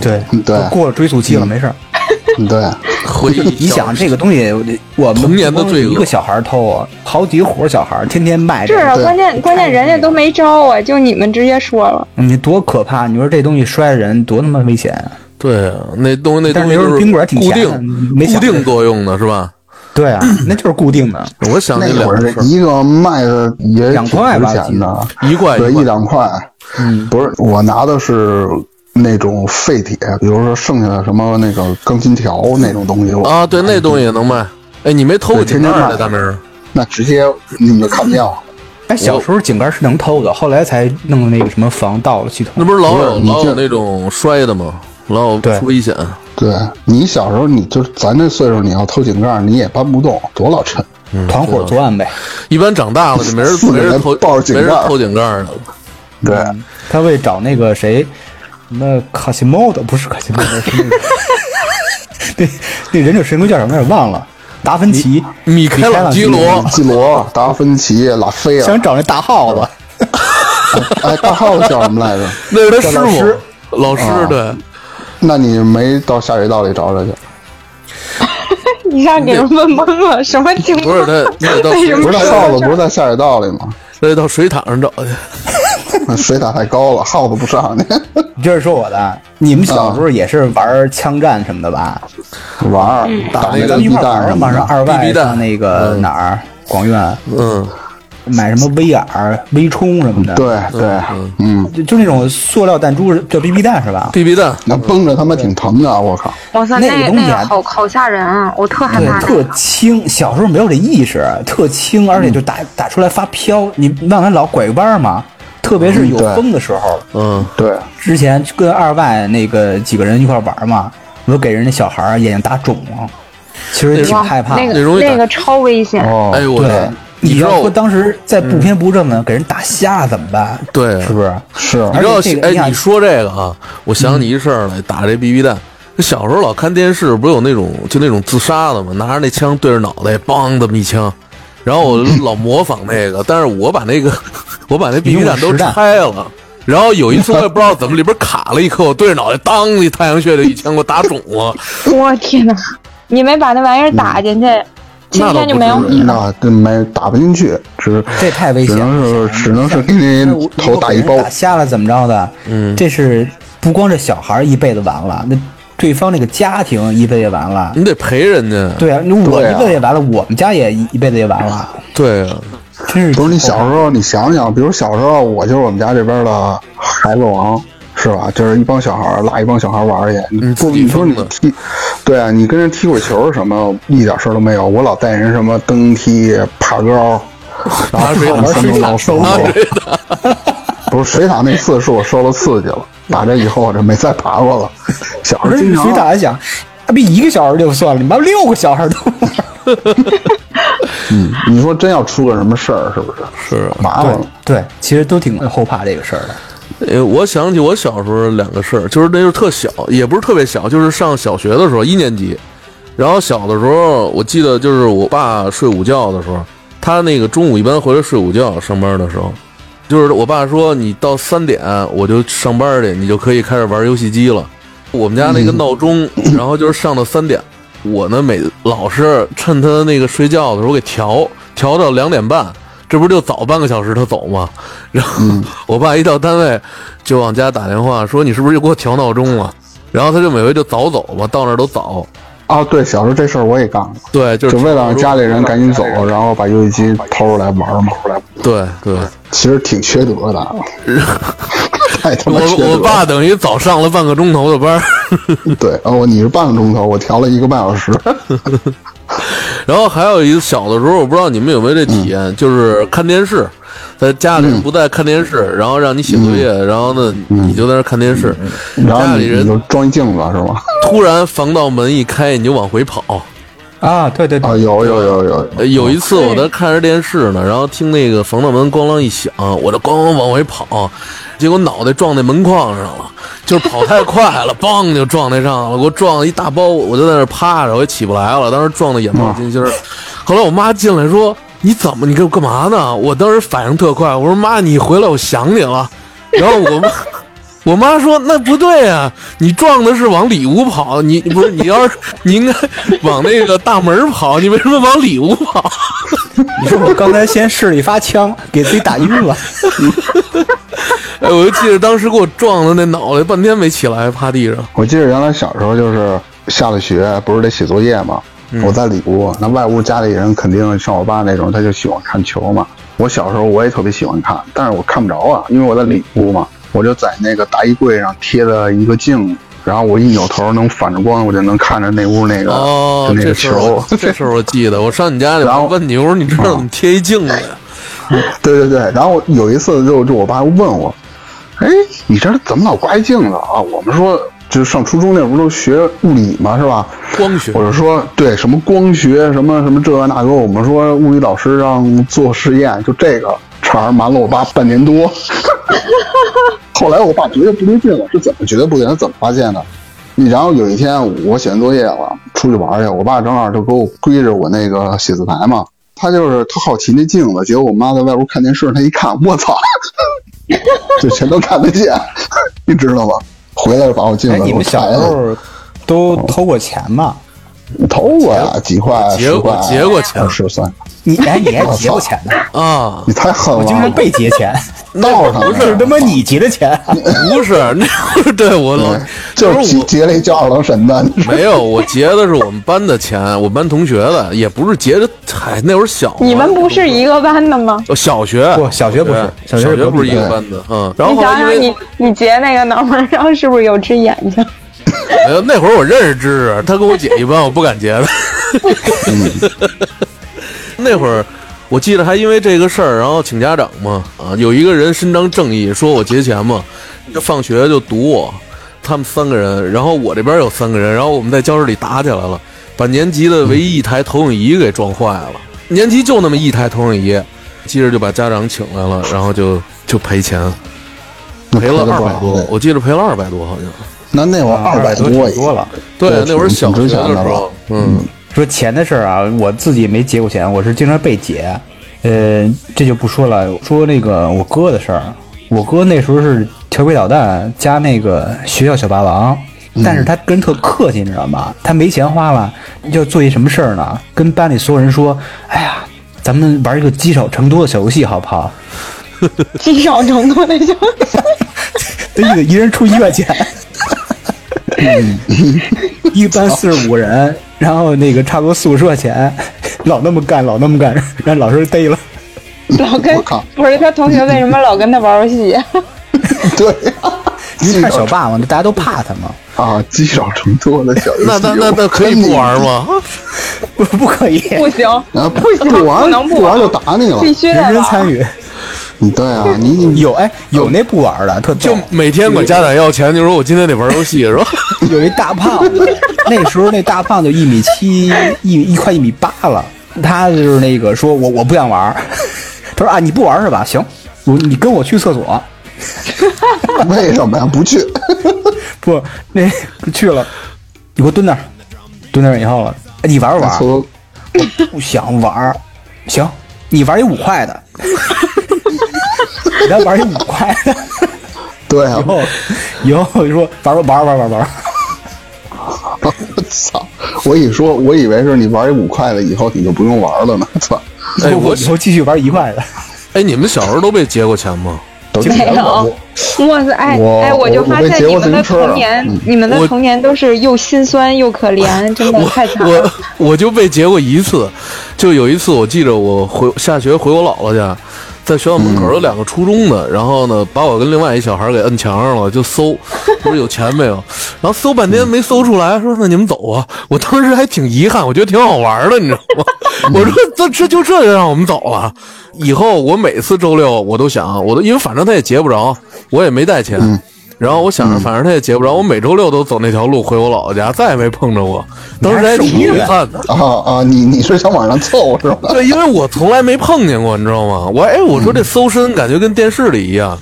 对对过了追溯期了，没事儿。对，回忆你想这个东西，我们童年的一个小孩偷啊，好几伙小孩天天卖是啊，这个，关键关键人家都没招啊，就你们直接说了。你多可怕！你说这东西摔人多他妈危险啊！对啊，那东西那但东西就是宾馆挺固定没想固定作用的是吧？对啊，那就是固定的。我想起那会儿一个卖的也两块吧钱的，一块对，一块一两块。嗯，不是，我拿的是那种废铁，比如说剩下的什么那个钢筋条那种东西。啊，对，那东西也能卖。哎，你没偷过井盖的大明儿？那直接你们就看不见了。哎，小时候井盖是能偷的，后来才弄那个什么防盗的系统。那不是老有老有那种摔的吗？老有出危险。对你小时候，你就咱这岁数，你要偷井盖，你也搬不动，多老沉。团伙作案呗。一般长大了就没人四个人没人偷抱着井盖没人偷井盖儿的。对，嗯他为找那个谁，什么卡西莫的，不是卡西莫的，是那个那那忍者神龟叫什么来着？忘了。达芬奇，米开朗基罗基罗、达芬奇、拉斐尔想，找那大耗子。哎，大耗子叫什么来着？那是他师傅叫老师，老师对。那你没到下水道里找找去？一下给人问懵了，什么情况？不是他，那得到为什么不是那耗子不是在下水道里吗？那得到水塔上找去。那水打太高了，耗子不上去。你这是说我的？你们小时候也是玩枪战什么的吧？玩儿打那个那个一弹什么二外上那个哪儿广院嗯，买什么威尔、微冲什么的。，对对，嗯，就就那种塑料弹珠叫 BB 弹是吧？BB 弹，那崩着他妈挺疼的，我靠！哇塞，那个那那东西啊个好好吓人啊！我特害对怕，特轻，小时候没有这意识，特轻，而且就打打出来发飘。你往那老拐个弯儿嘛，特别是有风的时候。嗯，对，之前跟二外那个几个人一块玩嘛，我就给人家小孩眼睛打肿了，其实挺害怕。那个那个超危险。哦，哎呦我你知道要说当时在不偏不正的给人打瞎了怎么办？对是不是？是你知道这个哎，你说这个啊，我想起一事儿来，打这 BB 弹。小时候老看电视，不是有那种就那种自杀的吗？拿着那枪对着脑袋，梆这么一枪，然后我老模仿那个，但是我把那个 我把那 BB 弹都拆了。然后有一次我也不知道怎么里边卡了一颗，我对着脑袋当一太阳穴就一枪给我打肿了。我天哪！你没把那玩意儿打进去，今天就没有你了。那这没打不进去，只 这太危险了。能是只能是给你头打一包打。瞎了怎么着的？嗯，这是不光是小孩儿一辈子完了，那对方那个家庭一辈子也完了。你得陪人家。对啊，我一辈子也完了，我们家也一一辈子也完了，对啊，真是不是你小时候，你想想，比如小时候，我就是我们家这边的孩子王，是吧？就是一帮小孩拉一帮小孩玩去。你嗯自己不你说你踢，对啊，你跟人踢会球什么，一点事儿都没有。我老带人什么蹬梯、爬高，然后水塔跑三头老鼠。啊，对的，不是水塔那次是我受了刺激了，打这以后我就没再爬过了。小时候水候经常塔还想，他比一个小时就算了，你妈六个小时都玩。嗯，你说真要出个什么事儿，是不是？是麻烦了。对，其实都挺后怕这个事儿的。呃，我想起我小时候两个事儿，就是那时候特小，也不是特别小，就是上小学的时候，一年级。然后小的时候，我记得就是我爸睡午觉的时候，他那个中午一般回来睡午觉，上班的时候，就是我爸说你到三点我就上班去，你就可以开始玩游戏机了。我们家那个闹钟，然后就是上到三点，我呢每老是趁他那个睡觉的时候给调调到两点半，这不就早半个小时他走吗？然后我爸一到单位就往家打电话说你是不是又给我调闹钟了？然后他就每回就早走嘛，到那儿都早。啊，对，小时候这事儿我也干过，对，就是就为了让家里人赶紧走，然后把游戏机偷出来玩儿嘛。对对，其实挺缺德的，太他妈我缺德了。我爸等于早上了半个钟头的班儿。对，哦，你是半个钟头，我调了一个半小时。然后还有一个小的时候，我不知道你们有没有这体验，就是看电视，在家里不在看电视，然后让你写作业，然后呢你就在那看电视，然后家里人你就装一镜子是吗？突然防盗门一开，你就往回跑。啊，对对对，啊，有有有有呃有一次我在看着电视呢，然后听那个防盗门咣啷一响，我就咣咣往回跑，结果脑袋撞那门框上了，就是跑太快了，梆就撞那上了，给我撞了一大包，我就在那趴着，我也起不来了，当时撞的眼冒金星儿。后来我妈进来说：“你怎么？你给我干嘛呢？”我当时反应特快，我说：“妈，你回来，我想你了。”然后我妈。我妈说：“那不对啊，你撞的是往里屋跑，你不是你要是你应该往那个大门跑，你为什么往里屋跑？”你说我刚才先试了一发枪，给自己打晕了。哎，我就记得当时给我撞的那脑袋，半天没起来，趴地上。我记得原来小时候就是下了学，不是得写作业嘛。我在里屋，那外屋家里人肯定像我爸那种，他就喜欢看球嘛。我小时候我也特别喜欢看，但是我看不着啊，因为我在里屋嘛。我就在那个大衣柜上贴了一个镜子，然后我一扭头能反着光，我就能看着那屋那个、哦就，那个球。这事儿我记得，我上你家里，然后我问你，我说你这儿怎么贴一镜子呀？对对对，然后有一次就就我爸问我，哎，你这怎么老挂一镜子啊？我们说就是上初中那会儿都学物理嘛，是吧？光学我就说对什么光学什么什么这个那个，我们说物理老师让做实验，就这个茬儿瞒了我爸半年多。后来我爸觉得不对劲了，是怎么觉得不对？他怎么发现的？你然后有一天我写完作业了，出去玩去，我爸正好就给我归着我那个写字台嘛，他就是他好奇那镜子，结果我妈在外屋看电视，他一看，我操，就全都看得见，你知道吗？回来把我镜哎，子给我你们小时候都偷过钱吗？偷过呀，几块、结十块、结过钱二十三，你哎，你还结过钱呢？啊，你太狠了！我经常被结钱，闹上不，是他妈你结的钱。不是那会儿，对我老，就是是我结结了一叫二郎神的，没有，我结的是我们班的钱，我们班同学的，也不是结的。嗨，那会儿小，你们不是一个班的吗？哦小学不小学不是小小学不是一个班的，嗯。然后你想想你，你结那个脑门上是不是有只眼睛？没有那会儿我认识芝芝，他跟我姐一般，我不敢劫的。那会儿我记得还因为这个事儿，然后请家长嘛，啊，有一个人伸张正义，说我劫钱嘛，就放学就堵我，他们三个人，然后我这边有三个人，然后我们在教室里打起来了，把年级的唯一一台投影仪给撞坏了，年级就那么一台投影仪，接着就把家长请来了，然后就就赔钱，赔了二百多，我记得赔了二百多好像。那那会儿二百多多了。对，那会儿小学的的时候，嗯，说钱的事儿啊，我自己没结过钱，我是经常被劫。呃，这就不说了。说那个我哥的事儿，我哥那时候是调皮捣蛋加那个学校小霸王，但是他跟人特客气，你知道吗？他没钱花了，要做一什么事儿呢？跟班里所有人说：“哎呀，咱们玩一个积少成多的小游戏，好不好积少成多的就这意思一人出一块钱，一班四十五个人，然后那个差不多四五十块钱，老那么干，老那么干，让老师逮了。老跟不是他同学为什么老跟他玩游戏？对 因为他是小霸王，大家都怕他嘛。啊，积少成多的小游戏，那那那那可以不玩吗？不不可以，不行，啊，不行，不玩不能不不玩就打你了。必须得人人参与。嗯对啊，你你有哎，有那不玩的，特就每天管家长要钱，就说我今天得玩游戏，是吧？有一大胖子，那时候那大胖子一米七，一一快一米八了。他就是那个说我我不想玩，他说啊你不玩是吧？行，我你跟我去厕所。为什么呀？不去？不，那去了，你给我蹲那儿，蹲那儿以后了，哎你玩不玩？我不想玩，行，你玩一五块的，你再玩一五块的，对啊以，后以后就说玩玩玩玩玩，我操！我一说，我以为是你玩一五块的，以后你就不用玩了呢。操！哎，我我以后继续玩一块的。哎，你们小时候都被劫过钱吗？都没有。哇塞，哎我哎，我就发现你们的童年嗯，你们的童年都是又心酸又可怜，真的太惨了我。我就被劫过一次，就有一次我记着我回下学回我姥姥家，在学校门口有两个初中的，然后呢，把我跟另外一小孩给摁墙上了，就搜，不是有钱没有？然后搜半天没搜出来，说那你们走啊！我当时还挺遗憾，我觉得挺好玩的，你知道吗？我说这这就这就让我们走了。以后我每次周六我都想，我都因为反正他也结不着，我也没带钱。然后我想着，反正他也截不着，我每周六都走那条路回我姥姥家，再也没碰着过。当时还挺遗憾的。啊啊，你你是想往上凑是吧？对，因为我从来没碰见过，你知道吗？我哎，我说这搜身感觉跟电视里一样，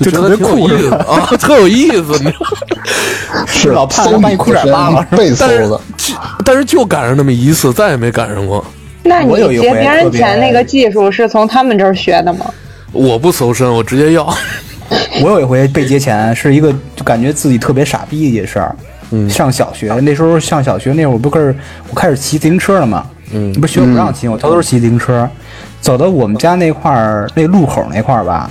就觉得挺有意思啊，特有意思，你知道吗？是老怕搜他把你裤衩扒了被搜但是的。就但是就赶上那么一次，再也没赶上过。那你我有一回劫别人钱那个技术是从他们这儿学的吗？我不搜身，我直接要。我有一回被劫钱，是一个就感觉自己特别傻逼的一件事儿。嗯，上小学那时候上小学那会儿，我不是我开始骑自行车了吗？嗯，不是学校不让骑，我偷偷骑自行车，走到我们家那块儿那路口那块儿吧，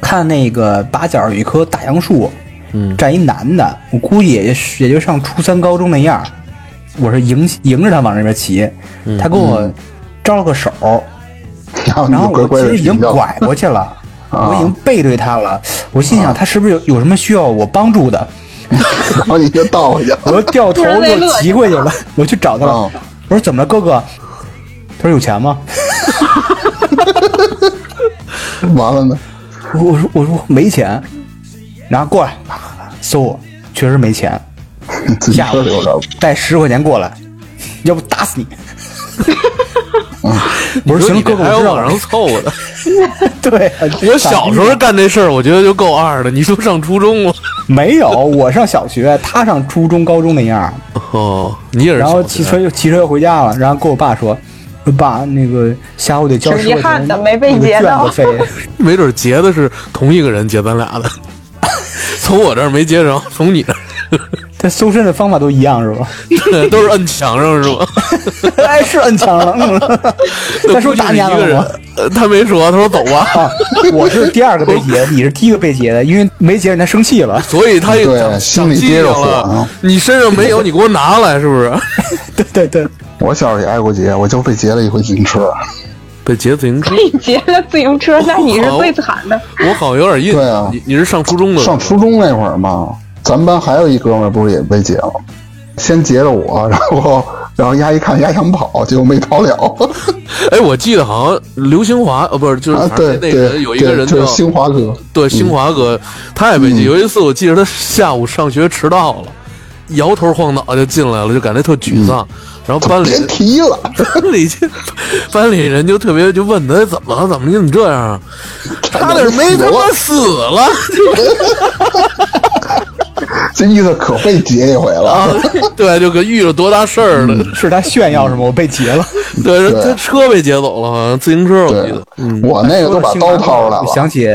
看那个把角有一棵大杨树，嗯，站一男的，我估计也是也就上初三高中那样。我是迎迎着他往那边骑，他跟我招了个手，然后你然后我其实已经拐过去了，我已经背对他了。我心想他是不是有有什么需要我帮助的？然后你就倒回去了。我就掉头就骑回去了，我去找他了哦。我说怎么了，哥哥？他说有钱吗？完了呢？我我说我说没钱，然后过来搜我，确实没钱，自己吓我车里有点带十块钱过来，要不打死你。我说行，哥哥，我知道了往上。凑的。对，我小时候干这事儿，我觉得就够二的。你说上初中了。没有，我上小学，他上初中、高中那样。哦，你也是。然后骑车。又骑车又回家了，然后跟我爸说：“爸，那个下午得交挺十块钱遗憾的没被那个劫到卷子费。没准劫的是同一个人劫咱俩的，从我这儿没劫着，从你这儿他搜身的方法都一样是吧？都是摁墙上是吧？哎，是摁墙上。嗯，他说打你一个人你了吗？，呃他没说，他说走吧。啊，我是第二个被劫，你是第一个被劫的，因为没劫人他生气了。所以他也对长心里长接着火了啊。你身上没有，你给我拿来，是不是？对对对，我小时候也挨过劫，我就被劫了一回自行车。被劫自行车，被劫了自行车，那你是最惨的。我好像有点印对啊象。你你是上初中的？上初中那会儿嘛，咱们班还有一哥们儿不是也被劫了，先劫了我，然后然后丫一看丫想跑，结果没逃了。哎，我记得好像刘兴华，呃，不是，就是那个对，有一个人叫对就是兴华哥，对兴华哥，他也被劫。有一次我记得他下午上学迟到了，摇头晃脑就进来了，就感觉特沮丧。然后班里别提了，班里就班里人就特别就问他哎怎么了？怎么你怎么这样啊？差点没他妈死了。这意思可被劫一回了。啊，对，就跟遇着多大事儿了。是他炫耀什么？我被劫了。对，对他车被劫走了，好像自行车我记得。嗯，，我那个都把刀掏出来了。想起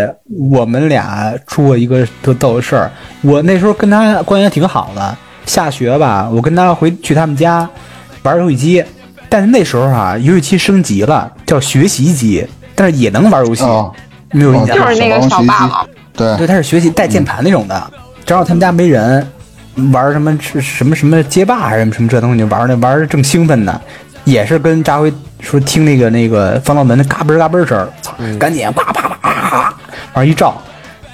我们俩出过一个特逗的事儿。我那时候跟他关系还挺好的，下学吧，我跟他回去他们家玩游戏机，但是那时候啊，游戏机升级了，叫学习机，但是也能玩游戏，啊，没有印象吗。就是那个小霸王，对对，他是学习带键盘那种的。正好他们家没人，玩什么是什么什么街霸还是什么这东西，玩那玩的正兴奋呢，也是跟扎辉说听那个那个防盗门的嘎嘣嘎嘣声，操，赶紧啪啪啪啪啪，往上一照，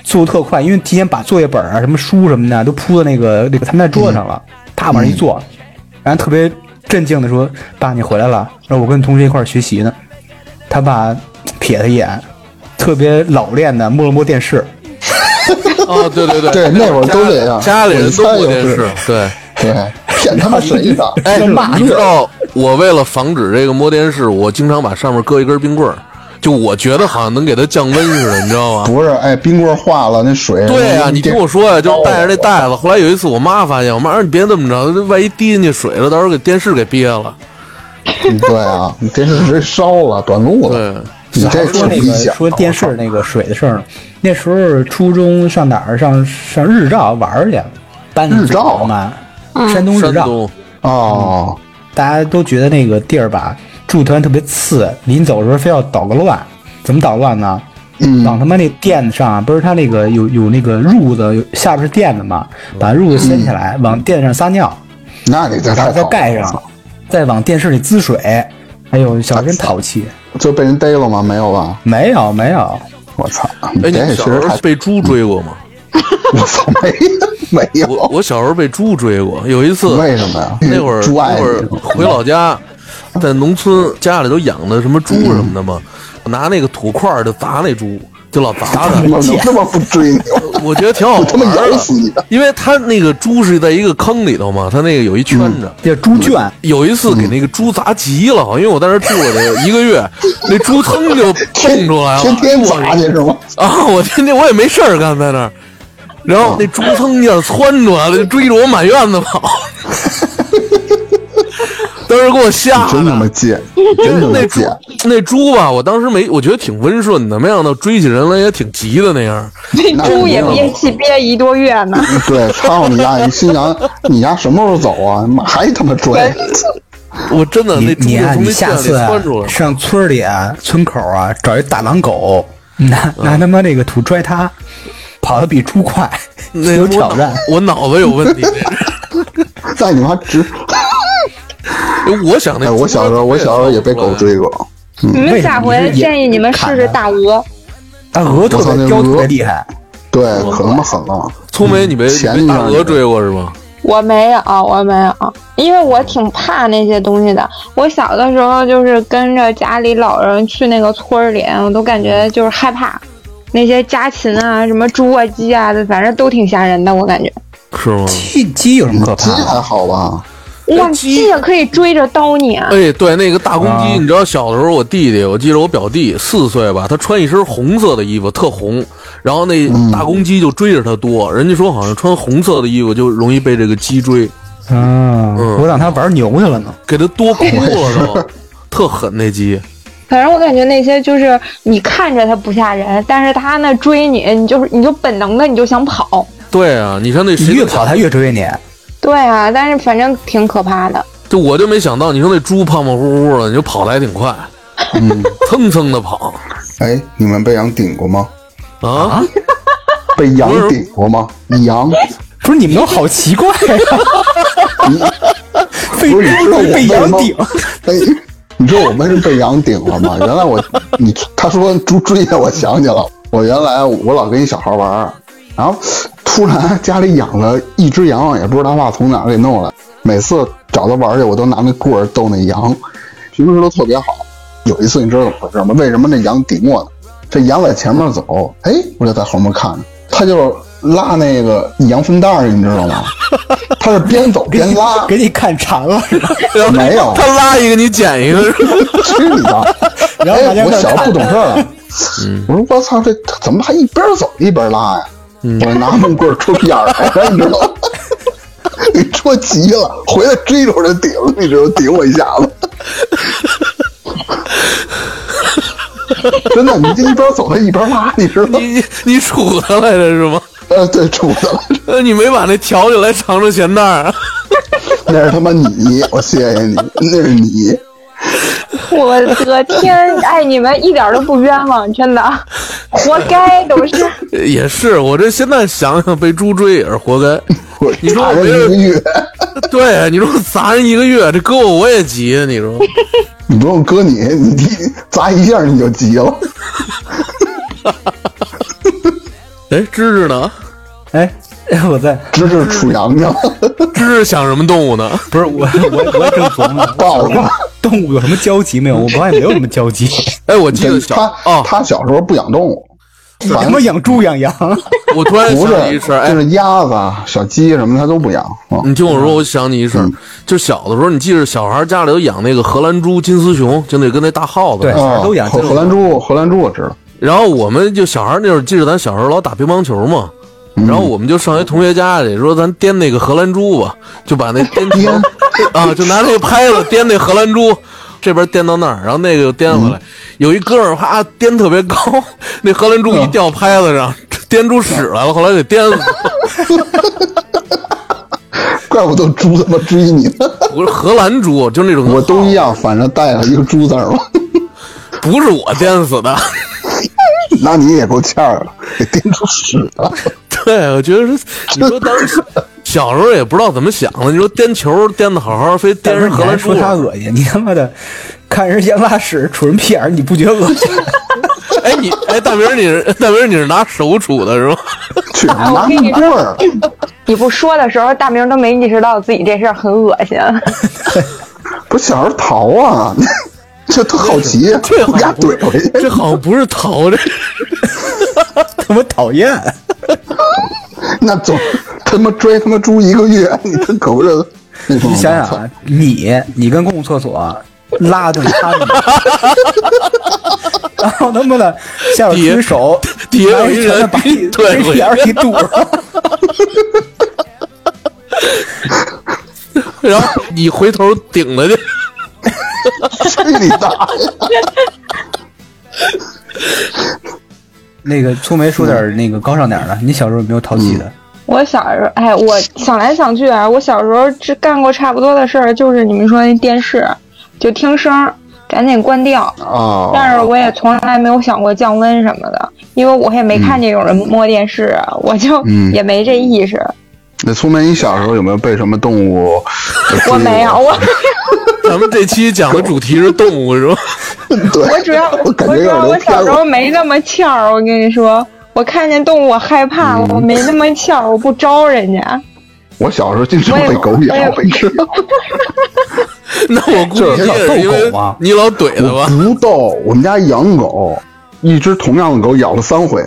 速度特快，因为提前把作业本啊、什么书什么的都铺在那个那个他们家桌子上了，啪往上一坐，然后特别镇静的说：“爸，你回来了，然后我跟同学一块学习呢。”他爸瞥他一眼，特别老练的摸了摸电视。哦，对对对，对那会儿都这样家里人都我一猜就是播电视，对。对，骗他妈谁呢？哎，你知道我为了防止这个摸电视，我经常把上面搁一根冰棍儿，就我觉得好像能给它降温似的，你知道吗？不是，哎，冰棍化了，那水。对呀、那你听我说呀、就带着那袋子。后来有一次，我妈发现，我妈说你别这么着，万一滴进去水了，到时候给电视给憋了。嗯对啊，你电视直接烧了，短路了。对，你这说那个。说电视那个水的事儿，那时候初中上哪儿上上日照玩儿去，班里日照组嘛，山东日照，山东哦，大家都觉得那个地儿吧住团特别次，临走的时候非要捣个乱，怎么捣乱呢？嗯往他妈那垫子上啊，不是他那个有有那个褥子，有下边是垫子嘛，把褥子掀起来，往垫子上撒尿，那你这然后再太好了盖上，再往电视里滋水，哎呦，小孩真淘气。就被人逮了吗？没有吧？没有没有，我操！哎，你小时候被猪追过吗？我操，没没有。我我小时候被猪追过，有一次为什么呀？那会儿猪爱那会儿回老家，在农村家里都养的什么猪什么的嘛，拿那个土块儿就砸那猪，就老砸它。我能他妈不追你？我觉得挺好玩 他妈咬的死你！因为它那个猪是在一个坑里头嘛，它那个有一圈着。这猪圈有一次给那个猪砸急了，因为我在那儿住了得一个月，那猪噌就蹦出来了，天天砸去是吗？啊！我天天我也没事儿干在那儿，然后那猪噌一下窜出来了，就追着我满院子跑，当时给我吓真他妈。贱，真他妈那猪贱！那猪吧，我当时没，我觉得挺温顺的，没想到追起人来也挺急的那样。那猪也憋气憋一多月呢。对，操你丫！你心想你丫什么时候走啊？妈还他妈追！我真的那你你啊，猪你下次。上村里啊，村口啊，找一大狼狗，拿拿他妈那个土拽它，跑的比猪快，那有挑战。我脑子有问题。在你妈直！我想那哎，我小时候我小时候也被狗追过。你们下回建议你们试试大鹅，大鹅特别叼特别厉害，对，可他妈狠了。聪梅，你被前被大鹅追过是吗？我没有，我没有，因为我挺怕那些东西的。我小的时候就是跟着家里老人去那个村里，我都感觉就是害怕。那些家禽啊，什么猪啊、鸡啊的，反正都挺吓人的，我感觉。是吗？鸡鸡有什么可怕的？还好吧？哇，鸡鸡也可以追着叨你啊！哎，对，那个大公鸡，啊你知道小的时候我弟弟，我记得我表弟四岁吧，他穿一身红色的衣服，特红，然后那大公鸡就追着他多，人家说好像穿红色的衣服就容易被这个鸡追，嗯，嗯我让他玩牛去了呢。给他多哭了都，特狠那鸡。反正我感觉那些就是你看着它不吓人，但是它那追你，你就是你就本能的你就想跑。对啊，你看那谁越跑它越追你，对啊，但是反正挺可怕的。就我就没想到，你说那猪胖胖乎乎的，你就跑得还挺快，嗯，蹭蹭的跑哎，你们被羊顶过吗？啊！被羊顶过吗？羊不是你们都好奇怪呀、被不是你知道我被为什么羊顶，哎，你知道我为什么被羊顶了吗？原来我你他说猪追的，我想起了，我原来我老跟一小孩玩儿，然后突然家里养了一只羊，也不知道他爸从哪儿给弄来，每次找他玩儿去，我都拿那棍儿逗那羊，平时都特别好。有一次你知道怎么回事吗？为什么那羊顶我呢？这羊在前面走，哎，我就在后面看着，他就是拉那个羊粪蛋儿，你知道吗？他是边走边拉，给你看馋了是吧？没有他拉一个你捡一个，是吧去你的！然后大哎，我小时候不懂事儿啊，我说我操，这怎么还一边走一边拉呀？我拿木棍儿抽屁眼儿来了，你知道吗？给戳急了，回来追着我就顶，你知道顶我一下子。真的，你这一边走他一边拉，你知道吗？你你你杵他来着是吗？呃，对，杵的了，呃，你没把那挑起来尝尝咸淡儿啊？那是他妈你，我谢谢你，那是你。我的天！哎，你们一点都不冤枉，真的，活该都是。也是，我这现在想想被猪追也是活该。你说我一个月，对，啊你说砸人一个月，这搁我我也急啊！你说，你不用搁你，你第砸一下你就急了。哎，芝芝呢？哎，哎 我在这是属羊去了，芝芝想什么动物呢？不是我我我也正琢磨豹子。动物有什么交集没有？我发现没有什么交集，哎，我记得小他哦，他小时候不养动物，你他妈养猪养羊，我突然想起一事就，是鸭子、小鸡什么他都不养。嗯你听我说，我想起一事儿，就小的时候，你记着小孩家里头养那个荷兰猪、金丝熊，就那跟那大耗子对都养荷荷兰猪，荷兰猪我知道。然后我们就小孩那会儿，记着咱小时候老打乒乓球嘛，然后我们就上一同学家里说咱颠那个荷兰猪吧，就把那颠颠啊，就拿那个拍子颠那荷兰猪。这边颠到那儿，然后那个又颠回来，有一哥们儿啪颠特别高，那荷兰猪一掉拍子上，颠出屎来了，后来给颠死了。怪不得猪他妈追你呢，不是荷兰猪，就那种我都一样，反正带了一个猪字儿嘛。不是我颠死的。那你也够欠儿了，给颠出屎了。对，我觉得是，你说当时小时候也不知道怎么想的，你说颠球颠的好好，非颠人荷兰猪说，他恶心，你他妈的看人先拉屎杵人屁眼，你不觉得恶心？哎，你哎，大明你是大明你是拿手杵的是吗？去拿木棍儿，你不说的时候，大明都没意识到自己这事儿很恶心。不是小时候淘啊，这特好奇，这好像不怼回去。这好像不是淘这，他妈讨厌！那总他妈追他妈猪一个月，你这狗日的你想想啊，你你跟公共厕所拉顿擦你，然后他妈的下边举手，底下有一人把你对屁眼儿给堵。然后你回头顶了去，去你大爷！那个粗梅说点那个高尚点儿的，你小时候有没有淘气的？我小时候，哎，我想来想去啊，我小时候只干过差不多的事儿，就是你们说那电视，就听声儿，赶紧关掉。哦！但是我也从来没有想过降温什么的，因为我也没看见有人摸电视，我就嗯也没这意识。那苏梅，你小时候有没有被什么动物？我没有，我 咱们这期讲的主题是动物 是吧？对，我主要我主要我小时。候没那么欠儿，我跟你说，我看见动物我害怕，嗯我没那么欠儿，我不招人家。我小时候经常被狗咬我也，被吃。那我估计你也是因为你老怼他我吧？不逗，我们家养狗，一只同样的狗咬了三回。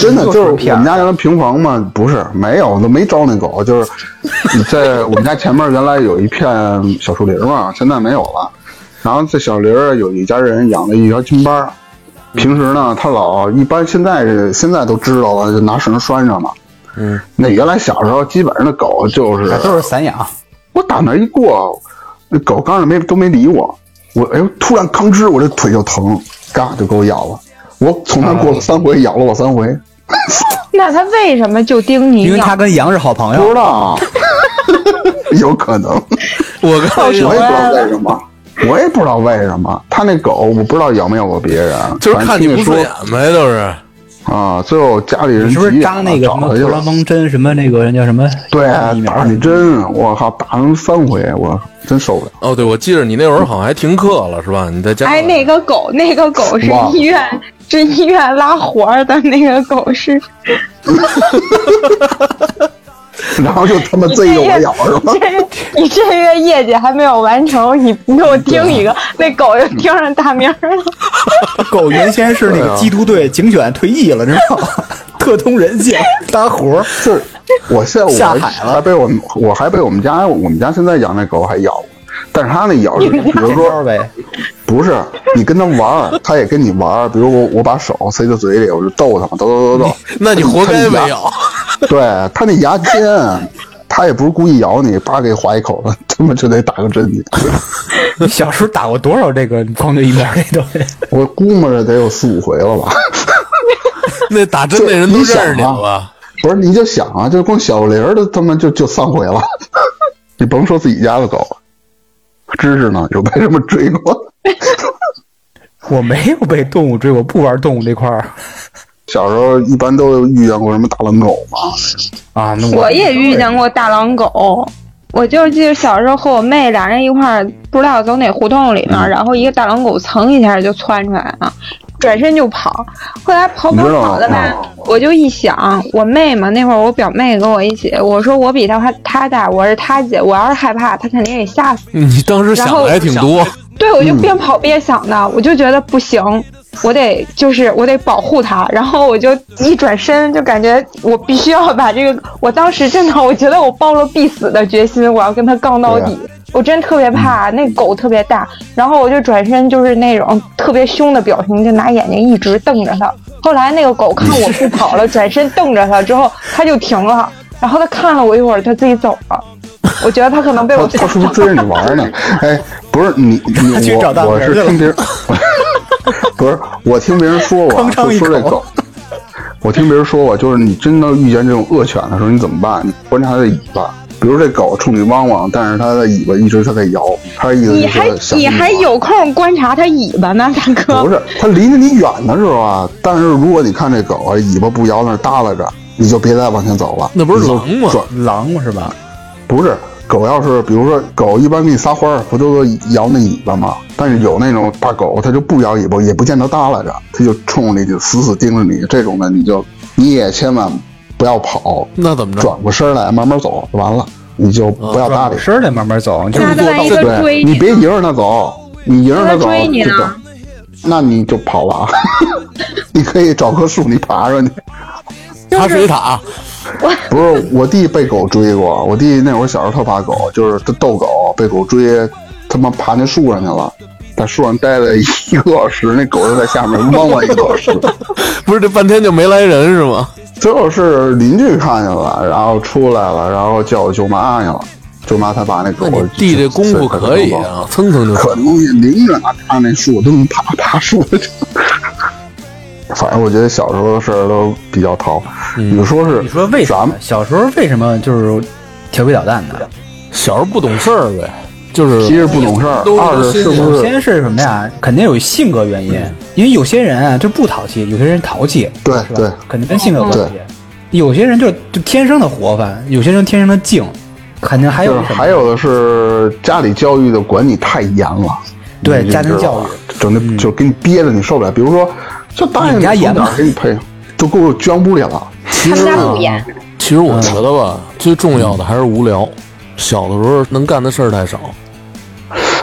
真的就是我们家原来平房嘛，不是没有都没招那狗，就是你在 我们家前面原来有一片小树林嘛，现在没有了。然后这小林儿有一家人养了一条金巴，平时呢他老一般现在是现在都知道了，就拿绳拴上嘛。嗯，那原来小时候基本上那狗就是都是散养，我打那一过，那狗刚才没都没理我，我哎呦，突然吭哧，我这腿就疼，嘎就给我咬了。我从那过了三回，咬了我三回，那他为什么就盯你因为咬？他跟羊是好朋友不知友。道，有可能，我告诉你我也不知道啊为什么，我也不知道为什么。他那狗我不知道咬没咬过别人，就是看你不顺眼呗，都是。啊。最后家里人是不是急眼了扎那个什找他去了么针？什么那个人叫什么？对，打那针，我靠，打成三回，我真受不了。哦，对，我记得你那会儿好像还停课了是吧？你在家里哎，那个狗，那个狗是医院，是医院拉活儿的那个狗是。然后就他妈贼着我咬是吧？你这个业绩还没有完成，你你给我盯一个，那狗就盯上大名儿了。狗原先是那个缉毒队警犬退役了，知道吗？特通人性，拉活儿。就是我现在我下海了还被我们我还被我们家我们家现在养那狗还咬过，但是它那咬是，比如说呗，不是你跟它玩儿，它也跟你玩儿。比如我我把手塞到嘴里，我就逗他嘛，逗逗逗逗。那你活该没咬。对他那牙尖，他也不是故意咬你，叭给划一口子，他妈就得打个针去。你小时候打过多少这个狂犬疫苗这东西？我估摸着得有四五回了吧。那打针那人都认识你了吧？不是，你就想啊，就光小林儿的他妈就就三回了，你甭说自己家的狗，知识呢有被什么追过？我没有被动物追我，不玩动物这块儿小时候一般都遇见过什么大狼狗嘛？啊。那我也遇见过大狼狗，我就记得小时候和我妹俩人一块儿，不知道走哪胡同里面，嗯然后一个大狼狗蹭一下就窜出来了，转身就跑。后来跑跑跑的吧嗯，我就一想，我妹嘛，那会儿我表妹跟我一起，我说我比她她大，我是她姐，我要是害怕，她肯定给吓死。你当时想的还挺多。对，我就边跑边想的，我就觉得不行，我得就是我得保护它，然后我就一转身就感觉我必须要把这个，我当时真的我觉得我抱了必死的决心，我要跟它杠到底。我真特别怕那狗特别大，然后我就转身就是那种特别凶的表情，就拿眼睛一直瞪着它。后来那个狗看我不跑了，转身瞪着它之后，它就停了。然后它看了我一会儿，它自己走了。我觉得它可能被我他他是不是追着你玩呢？哎，不是你你我我是听别人，不是我听别人说过，吭哧一口就说这狗，我听别人说过，就是你真的遇见这种恶犬的时候，你怎么办？你观察它的尾巴。比如这狗冲你汪汪，但是它的尾巴一直它在摇，它的意思就是你还你还有空观察它尾巴呢，大哥？不是，它离着你远的时候啊，但是如果你看这狗啊，尾巴不摇那儿耷拉着，你就别再往前走了。那不是狼吗狼吗狼是吧？不是，狗要是比如说狗一般给你撒欢儿，不都是摇那尾巴吗？但是有那种大狗，它就不摇尾巴，也不见得耷拉着，它就冲你就死死盯着你。这种的你就你也千万不要跑，那怎么着？转过身来慢慢走就完了，你就不要搭理。身儿得慢慢走，就是那他万一他对追你别迎着它走，你迎着它走他追你这个，那你就跑了啊。你可以找棵树，你爬上去。爬水塔，不是我弟被狗追过，我弟那会儿小时候特怕狗，就是他逗狗被狗追，他妈爬那树上去了，在树上待了一个多小时，那狗就在下面汪了一个多小时。不是这半天就没来人是吗？最后是邻居看见了，然后出来了，然后叫我舅妈去了，舅妈才把那狗那。弟这功夫可以啊，蹭蹭就可东西拎着呢，他那树都能爬爬树去。反正我觉得小时候的事儿都比较淘。你说是？你说为什么咱们小时候为什么就是调皮捣蛋的？小时候不懂事儿呗，就是一是不懂事儿，二是是不是？先是什么呀？肯定有性格原因，因为有些人啊就不淘气，有些人淘气，对是吧对肯定跟性格有关系。有些人就就天生的活泛，有些人天生的静，肯定还有什么还有的是家里教育的管你太严了，对家庭教育，整的就给你憋着你受不了。比如说，就答应你们家严从吗给你配，都给我捐屋里了。他们家不严，其实我觉得吧，最重要的还是无聊。小的时候能干的事儿太少，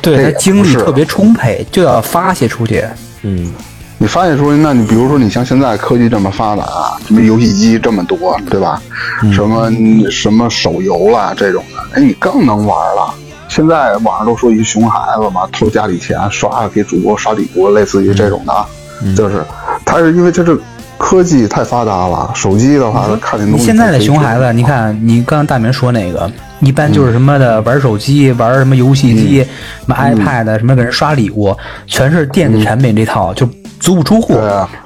对他精力特别充沛，就要发泄出去。嗯，你发泄出去，那你比如说，你像现在科技这么发达，什么游戏机这么多，对吧？什么什么手游啦这种的，哎，你更能玩了。现在网上都说一熊孩子嘛，偷家里钱刷给主播刷礼物，类似于这种的，就是他是因为这是科技太发达了，手机的话看见东西。你现在的熊孩子，你看你刚刚大明说那个，一般就是什么的玩手机、玩什么游戏机、什么 iPad，什么给人刷礼物，全是电子产品这套，就足不出户。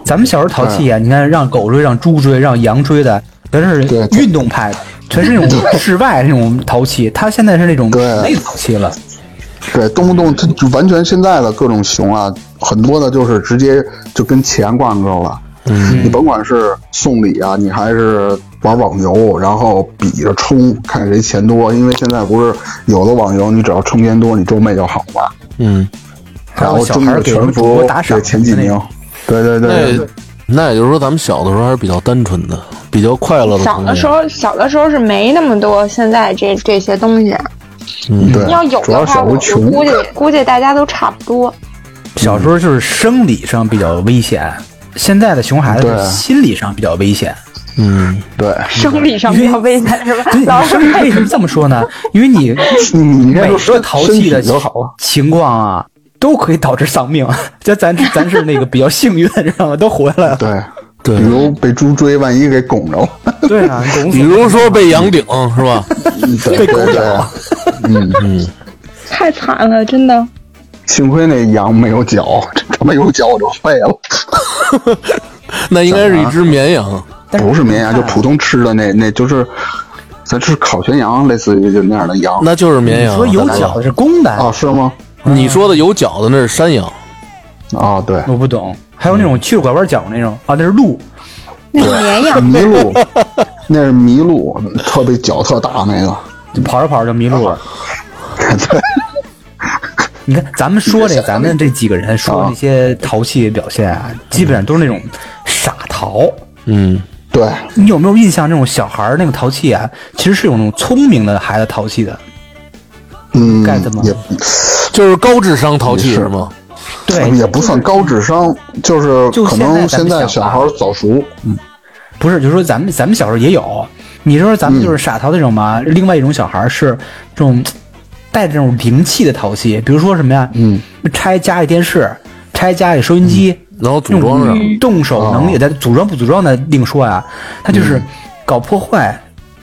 咱们小时候淘气啊，你看让狗追、让猪追、让羊追的，全是运动派的，全是那种室外那种淘气。他现在是那种对内淘气了。对，动不动它就完全现在的各种熊啊，很多的就是直接就跟钱挂钩了。嗯，你甭管是送礼啊，你还是玩网游，然后比着充，看谁钱多。因为现在不是有的网游，你只要充钱多，你周妹就好嘛。嗯，然后争着小孩给打赏给前几名。对对对那对，那也就是说，咱们小的时候还是比较单纯的，比较快乐的。小的时候，小的时候是没那么多现在这这些东西。嗯，对，要有主要的话，我我小时候穷。估计估计大家都差不多。小时候就是生理上比较危险，现在的熊孩子心理上比较危险。嗯，对，生理上比较危险是吧对，？老你生理为什么这么说呢？因为你 你每个淘气的。情况啊，都可以导致丧命。就咱咱是那个比较幸运，知道吗？都活下来了。对对比如被猪追，万一给拱着了，对啊，比如说被羊顶是吧？被狗咬。嗯嗯，太惨了，真的。幸亏那羊没有脚，这他妈有脚我就废了。那应该是一只绵羊。不是绵羊，就普通吃的那那就是，咱吃烤全羊，类似于就那样的羊。那就是绵羊。说有脚的是公的，啊，是吗？你说的有脚的那是山羊。啊，对，我不懂。还有那种曲拐弯角那种啊，那是鹿。那是绵羊，麋鹿，那是麋鹿，特别脚特大那个。就跑着跑着就迷路了。对，你看，咱们说这，咱们这几个人说那些淘气表现啊，基本上都是那种傻淘。嗯，对，你有没有印象？那种小孩儿那个淘气啊，其实是有那种聪明的孩子淘气的。嗯该怎么，也就是高智商淘气是吗？对，也不算高智商，就是就可能现在小孩早熟。嗯不是，就是说咱们咱们小时候也有。你说咱们就是傻淘那种嘛？另外一种小孩是这种带着这种灵气的淘气，比如说什么呀？嗯，拆家里电视，拆家里收音机，然后组装上。动手能力，咱组装不组装的另说呀。他就是搞破坏，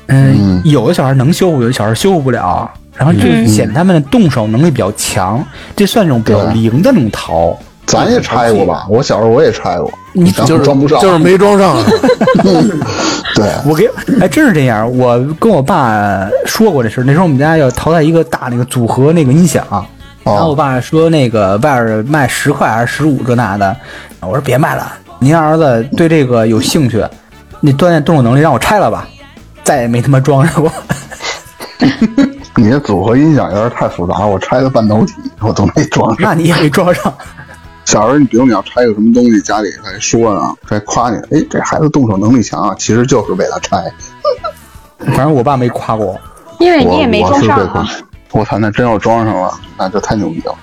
嗯，有的小孩能修复，有的小孩修复不了，然后就显他们的动手能力比较强，这算这种比较灵的那种淘。咱也拆过吧？我小时候我也拆过，你就是装不上，就是没装上。对，我给，哎，真是这样。我跟我爸说过这事儿。那时候我们家要淘汰一个大那个组合那个音响，然后我爸说那个外边卖十块还是十五这那的，我说别卖了，您儿子对这个有兴趣，那锻炼动手能力，让我拆了吧，再也没他妈装上过。你的组合音响有点太复杂，我拆的半导体我都没装上。那你也没装上。小时候，你比如你要拆个什么东西，家里还说呢，还夸你，哎，这孩子动手能力强啊，其实就是为了拆。反正我爸没夸过我。因为我你也没我装上啊是被夸。我操，那真要装上了，那就太牛逼了。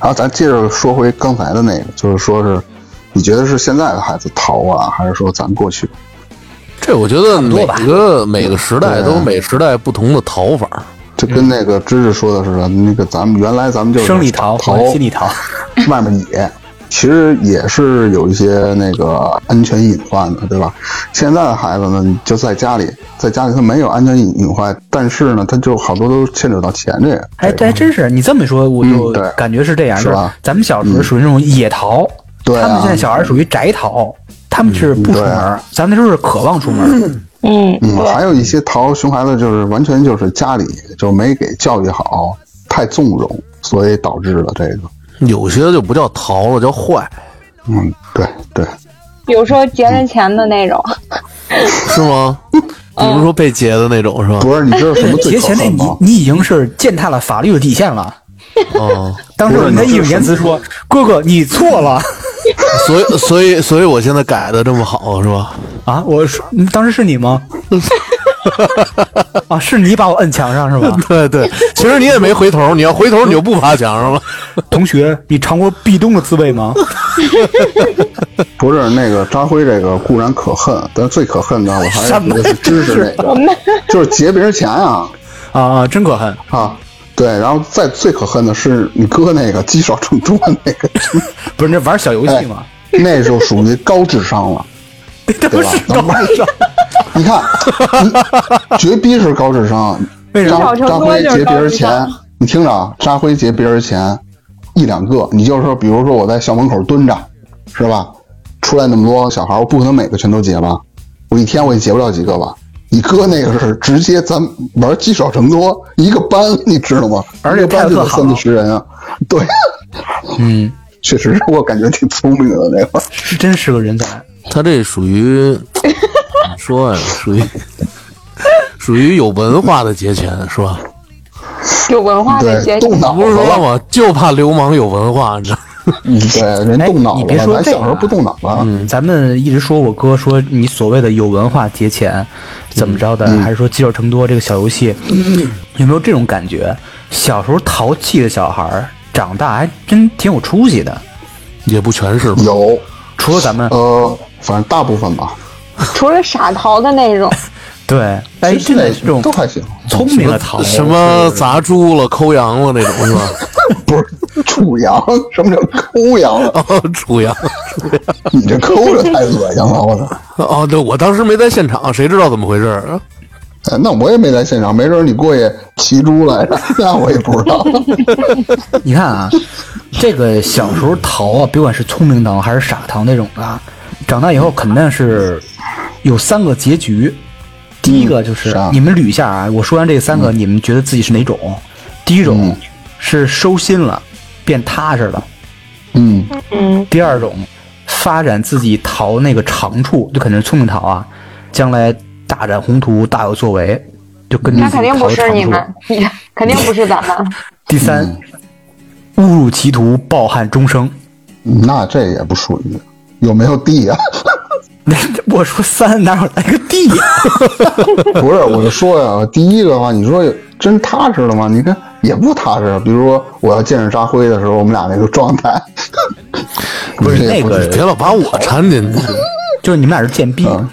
然后咱接着说回刚才的那个，就是说是，你觉得是现在的孩子淘啊，还是说咱过去？这我觉得每个每个时代都有每时代不同的淘法。就跟那个知识说的似的，那个咱们原来咱们就是生理逃淘心里逃，外面野，其实也是有一些那个安全隐患的，对吧？现在的孩子呢，就在家里，在家里他没有安全隐隐患，但是呢，他就好多都牵扯到钱这个。哎，这还真是。你这么说，我就感觉是这样，是吧咱们小时候属于那种野逃，对啊他们现在小孩属于宅逃，他们是不出对门啊，咱那时候是渴望出门。嗯，嗯，对还有一些淘熊孩子就是完全就是家里就没给教育好，太纵容，所以导致了这个。有些就不叫淘了，叫坏，嗯，对对，比如说劫人钱的那种，是吗？比如说被劫的那种，是吧？不是，你知道什么最劫钱那你可恨吗？你已经是践踏了法律的底线了。哦，当时不是人家义正言辞说：“哥哥，你错了 所以所以所以我现在改的这么好，是吧？啊！”我说：“嗯当时是你吗？” 啊，是你把我摁墙上是吧？对对，其实你也没回头，你要回头你就不爬墙上了。同学，你尝过壁咚的滋味吗？不是那个扎辉这个固然可恨，但最可恨的我还是觉得是知识那个，就是劫别人钱啊啊啊，真可恨！啊！对，然后再最可恨的是你哥那个积少成多那个，不是那玩小游哎戏吗？那就属于高智商了。对吧是高智商。你看，你绝逼是高智商。为啥扎积少成多扎辉劫别人钱，你听着啊，扎辉劫别人钱一两个，你就是说，比如说我在校门口蹲着，是吧？出来那么多小孩，我不可能每个全都劫吧？我一天我也劫不了几个吧？你哥那个是直接咱玩积少成多，一个班你知道吗？而且一个班就得三四十人啊，对，嗯，确实是我感觉挺聪明的那会儿。是真是个人才。他这属于 怎么说呀？属于属于有文化的劫钱，是吧？有文化的对，节动脑不是说吗？就怕流氓有文化，你知道吗？嗯对，人哎动脑你别说这个咱小时候不动脑了。嗯，咱们一直说我哥说你所谓的有文化节钱，怎么着的？还是说积少成多这个小游戏，有没有这种感觉？小时候淘气的小孩儿，长大还真挺有出息的。也不全是吧？有，除了咱们，呃，反正大部分吧。除了傻淘的那种，对，哎，真的这种都还行，聪明的淘，什么砸猪了、抠羊了那种是吧？不是楚阳，什么叫抠羊了？哦，出羊。你这抠着太恶心了，我操！哦，对，我当时没在现场，谁知道怎么回事啊？哎那我也没在现场，没准你过去骑猪来着，那我也不知道。你看啊，这个小时候淘啊，别管是聪明淘还是傻淘那种的啊，长大以后肯定是有三个结局。第一个就是、是啊你们捋一下啊，我说完这三个，你们觉得自己是哪种？第一种、嗯是收心了，变踏实了；嗯，嗯，第二种发展自己淘那个长处，就肯定是聪明淘啊，将来大展宏图，大有作为，就根据那肯定不是。你们，你 肯定不是咱们。第三，误入歧途，抱憾终生。那这也不属于。有没有地呀、那 我说三哪有来个地呀、不是，我就说呀，第一个的话，你说真踏实了吗？你看也不踏实。比如说我要见着扎辉的时候，我们俩那个状态，不是那个 别老把我掺进去。就是你们俩是贱逼。啊，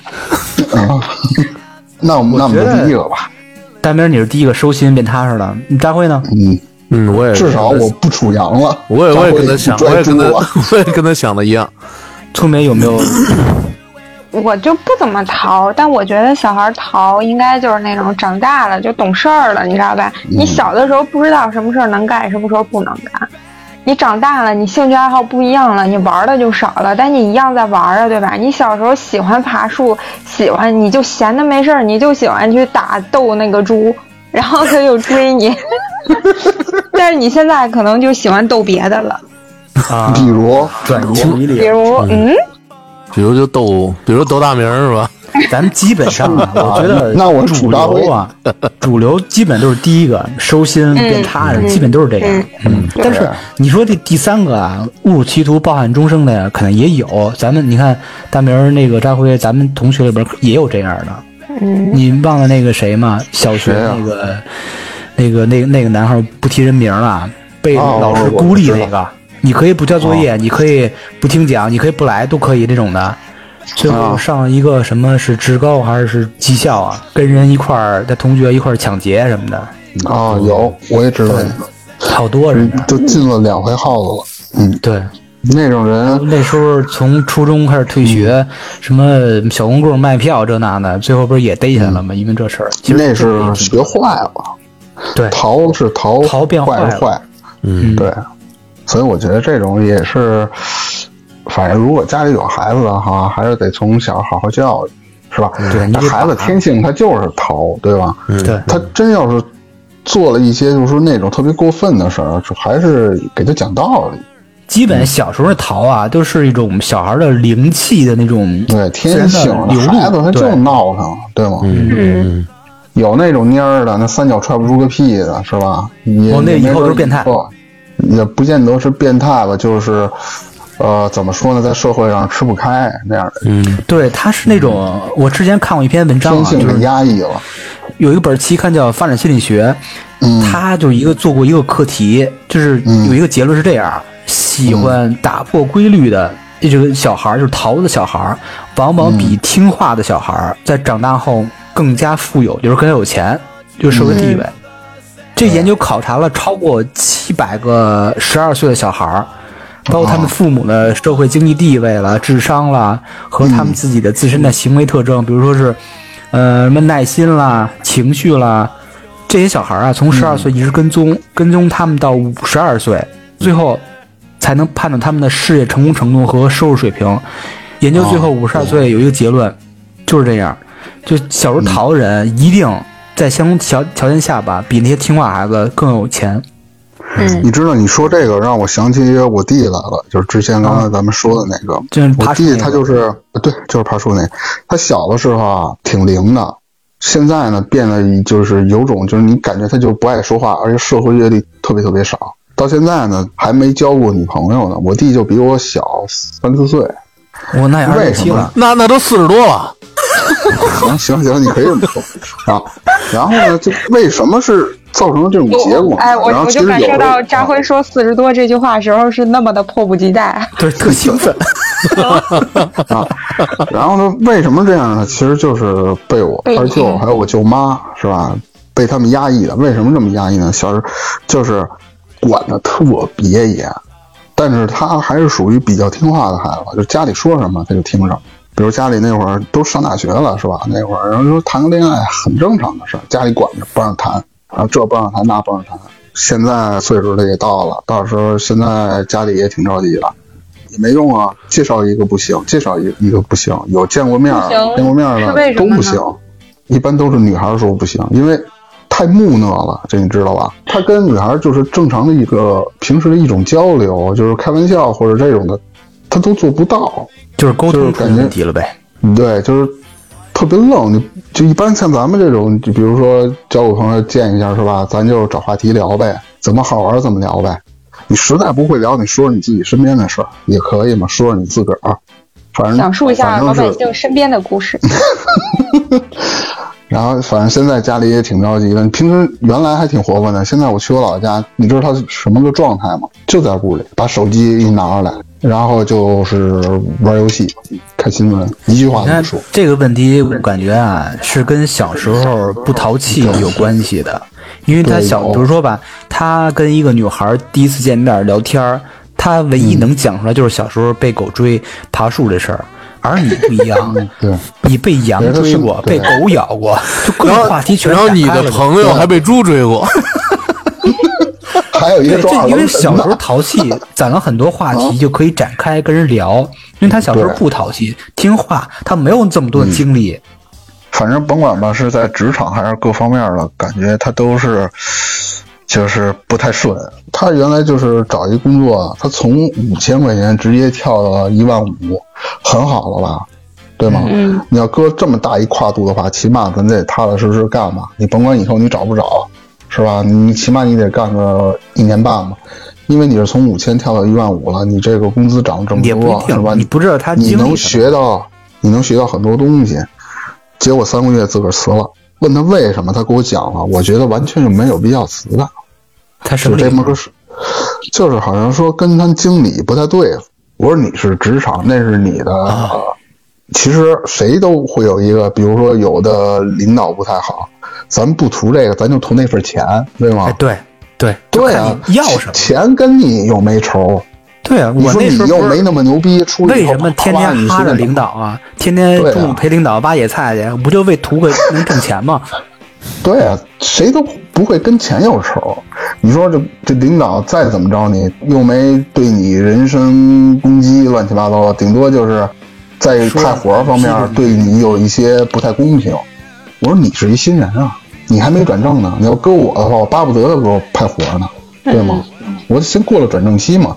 那我们那我们就觉得第一个吧。大明，你是第一个收心变踏实的，你扎辉呢？嗯，嗯，我也至少我不楚阳了。我也我也跟他想，我也跟他我也跟他想的一样。聪明有没有？我就不怎么淘，但我觉得小孩淘应该就是那种长大了就懂事儿了，你知道吧？你小的时候不知道什么事儿能干，什么时候不能干。你长大了，你兴趣爱好不一样了，你玩的就少了，但你一样在玩啊，对吧？你小时候喜欢爬树，喜欢你就闲的没事儿，你就喜欢去打斗那个猪，然后他就追你。但是你现在可能就喜欢逗别的了，啊，比如转移注意力。比如嗯，比如就斗，比如斗大名儿是吧？咱们基本上啊，我觉得那我主流啊，主流基本都是第一个收心变踏实，基本都是这样。嗯，但是你说这第三个啊，误入歧途、抱憾终生的呀，可能也有。咱们你看大明儿那个张辉，咱们同学里边也有这样的。嗯，你忘了那个谁吗？小学那个、那个、那个、那个男孩不提人名了，被哦老师孤立那个。你可以不交作业，你可以不听讲，你可以不来，都可以这种的。最后啊上一个什么是职高还是技校啊？跟人一块儿，他同学一块儿抢劫什么的，啊，有我也知道，好多人。都进了两回号子了。嗯，对，那种人。那时候从初中开始退学，什么小公棍卖票这那的，最后不是也逮起来了吗？因为这事儿，其实那是学坏了，对，逃是逃，逃变坏了坏是坏。嗯，对，所以我觉得这种也是，反正如果家里有孩子的话，还是得从小好好教育，是吧？对那孩子天性他就是淘，对吧？对他真要是做了一些就是说那种特别过分的事儿，就还是给他讲道理。基本小时候的逃啊，都是一种小孩的灵气的那种对，天性自然的流露孩子他就闹腾，对吗？嗯有那种蔫儿的，那三脚踹不出个屁的，是吧？你哦那以后都是变态也不见得是变态吧，就是，呃，怎么说呢，在社会上吃不开那样的嗯对，他是那种我之前看过一篇文章啊，性给就是压抑了。有一个本期刊叫《发展心理学》，嗯。他就一个做过一个课题，就是嗯。有一个结论是这样：喜欢打破规律的这个小孩，就是淘的小孩，往往比嗯。听话的小孩在长大后更加富有，就是更加有钱，就是社会地位。这研究考察了超过七百个十二岁的小孩儿，包括他们父母的社会经济地位了、智商啦，和他们自己的自身的行为特征，比如说是，呃，什么耐心啦、情绪啦，这些小孩儿啊，从十二岁一直跟踪，跟踪他们到五十二岁，最后才能判断他们的事业成功程度和收入水平。研究最后五十二岁有一个结论，就是这样，就小时候逃的人一定在相同条条件下吧，比那些听话孩子更有钱。嗯。你知道你说这个让我想起我弟来了，就是之前刚才咱们说的那个，就是我弟爬树那个。他就是对，就是爬树那个，他小的时候啊挺灵的，现在呢变得就是有种就是你感觉他就不爱说话，而且社会阅历特别特别少，到现在呢还没交过女朋友呢。我弟就比我小三四岁，我那也二十七了，那那都四十多了，行行行，你可以这么说啊。然后呢，就为什么是造成了这种结果？哎，我然后我就感受其实有的到扎辉说四十多这句话时候是那么的迫不及待。对，特兴奋。啊，然后呢，为什么这样呢？其实就是被我二舅还有我舅妈是吧，被他们压抑的。为什么这么压抑呢？小时候就是管的特别严，但是他还是属于比较听话的孩子，就家里说什么他就听什么。比如家里那会儿都上大学了是吧？那会儿然后说谈个恋爱很正常的事儿，家里管着不让谈，然后这不让谈那不让谈。现在岁数的也到了，到时候现在家里也挺着急的。也没用啊，介绍一个不行，介绍一个一个不行，有见过面儿见过面儿的都不行，一般都是女孩儿说不行，因为太木讷了，这你知道吧？他跟女孩儿就是正常的一个平时的一种交流，就是开玩笑或者这种的，他都做不到。就是沟通出就是感觉问题了呗。对，就是特别愣。你就一般像咱们这种，就比如说交个朋友见一下是吧？咱就找话题聊呗，怎么好玩怎么聊呗。你实在不会聊，你说说你自己身边的事儿也可以嘛，说说你自个儿，反正讲述一下老百姓身边的故事。然后反正现在家里也挺着急的，平时原来还挺活泼的，现在我去我姥姥家，你知道他什么个状态吗？就在屋里把手机一拿出来，然后就是玩游戏、看新闻，一句话你看都不说。这个问题，我感觉啊是跟小时候不淘气有关系的，因为他小，比如说吧，他跟一个女孩第一次见面聊天儿，他唯一能讲出来就是小时候被狗追、爬树这事儿。而你不一样，对，你被羊追过，被狗咬过，就各种话题全然后你的朋友还被猪追过，还有一个对，抓这因为小时候淘气，攒了很多话题，就可以展开跟人聊。因为他小时候不淘气，听话，他没有这么多的精力。反正甭管吧，是在职场还是各方面的，感觉他都是就是不太顺。他原来就是找一工作，他从五千块钱直接跳到一万五，很好了吧？对吗？你要搁这么大一跨度的话，起码咱得踏踏实实干吧。你甭管以后你找不找，是吧？你起码你得干个一年半吧，因为你是从五千跳到一万五了，你这个工资涨这么多，是吧？你不知道他你能学到，你能学到很多东西。结果三个月自个儿辞了，问他为什么，他给我讲了，我觉得完全就没有必要辞的。他什么理由就这么个事，就是好像说跟他经理不太对付。我说你是职场，那是你的。啊其实谁都会有一个，比如说有的领导不太好，咱不图这个，咱就图那份钱，对吗？哎，对对对啊要什么？钱跟你又没仇，对啊，你说你我那时候不是又没那么牛逼，为什么天天哈着领导啊？天天陪领导挖野菜去，不就为图个能挣钱吗？对啊，谁都不会跟钱有仇。你说这这领导再怎么着你，又没对你人身攻击，乱七八糟的，顶多就是在派活儿方面对你有一些不太公平。我说你是一新人啊，你还没转正呢。你要搁我的话，我巴不得他给我派活儿呢，对吗？我先过了转正期嘛。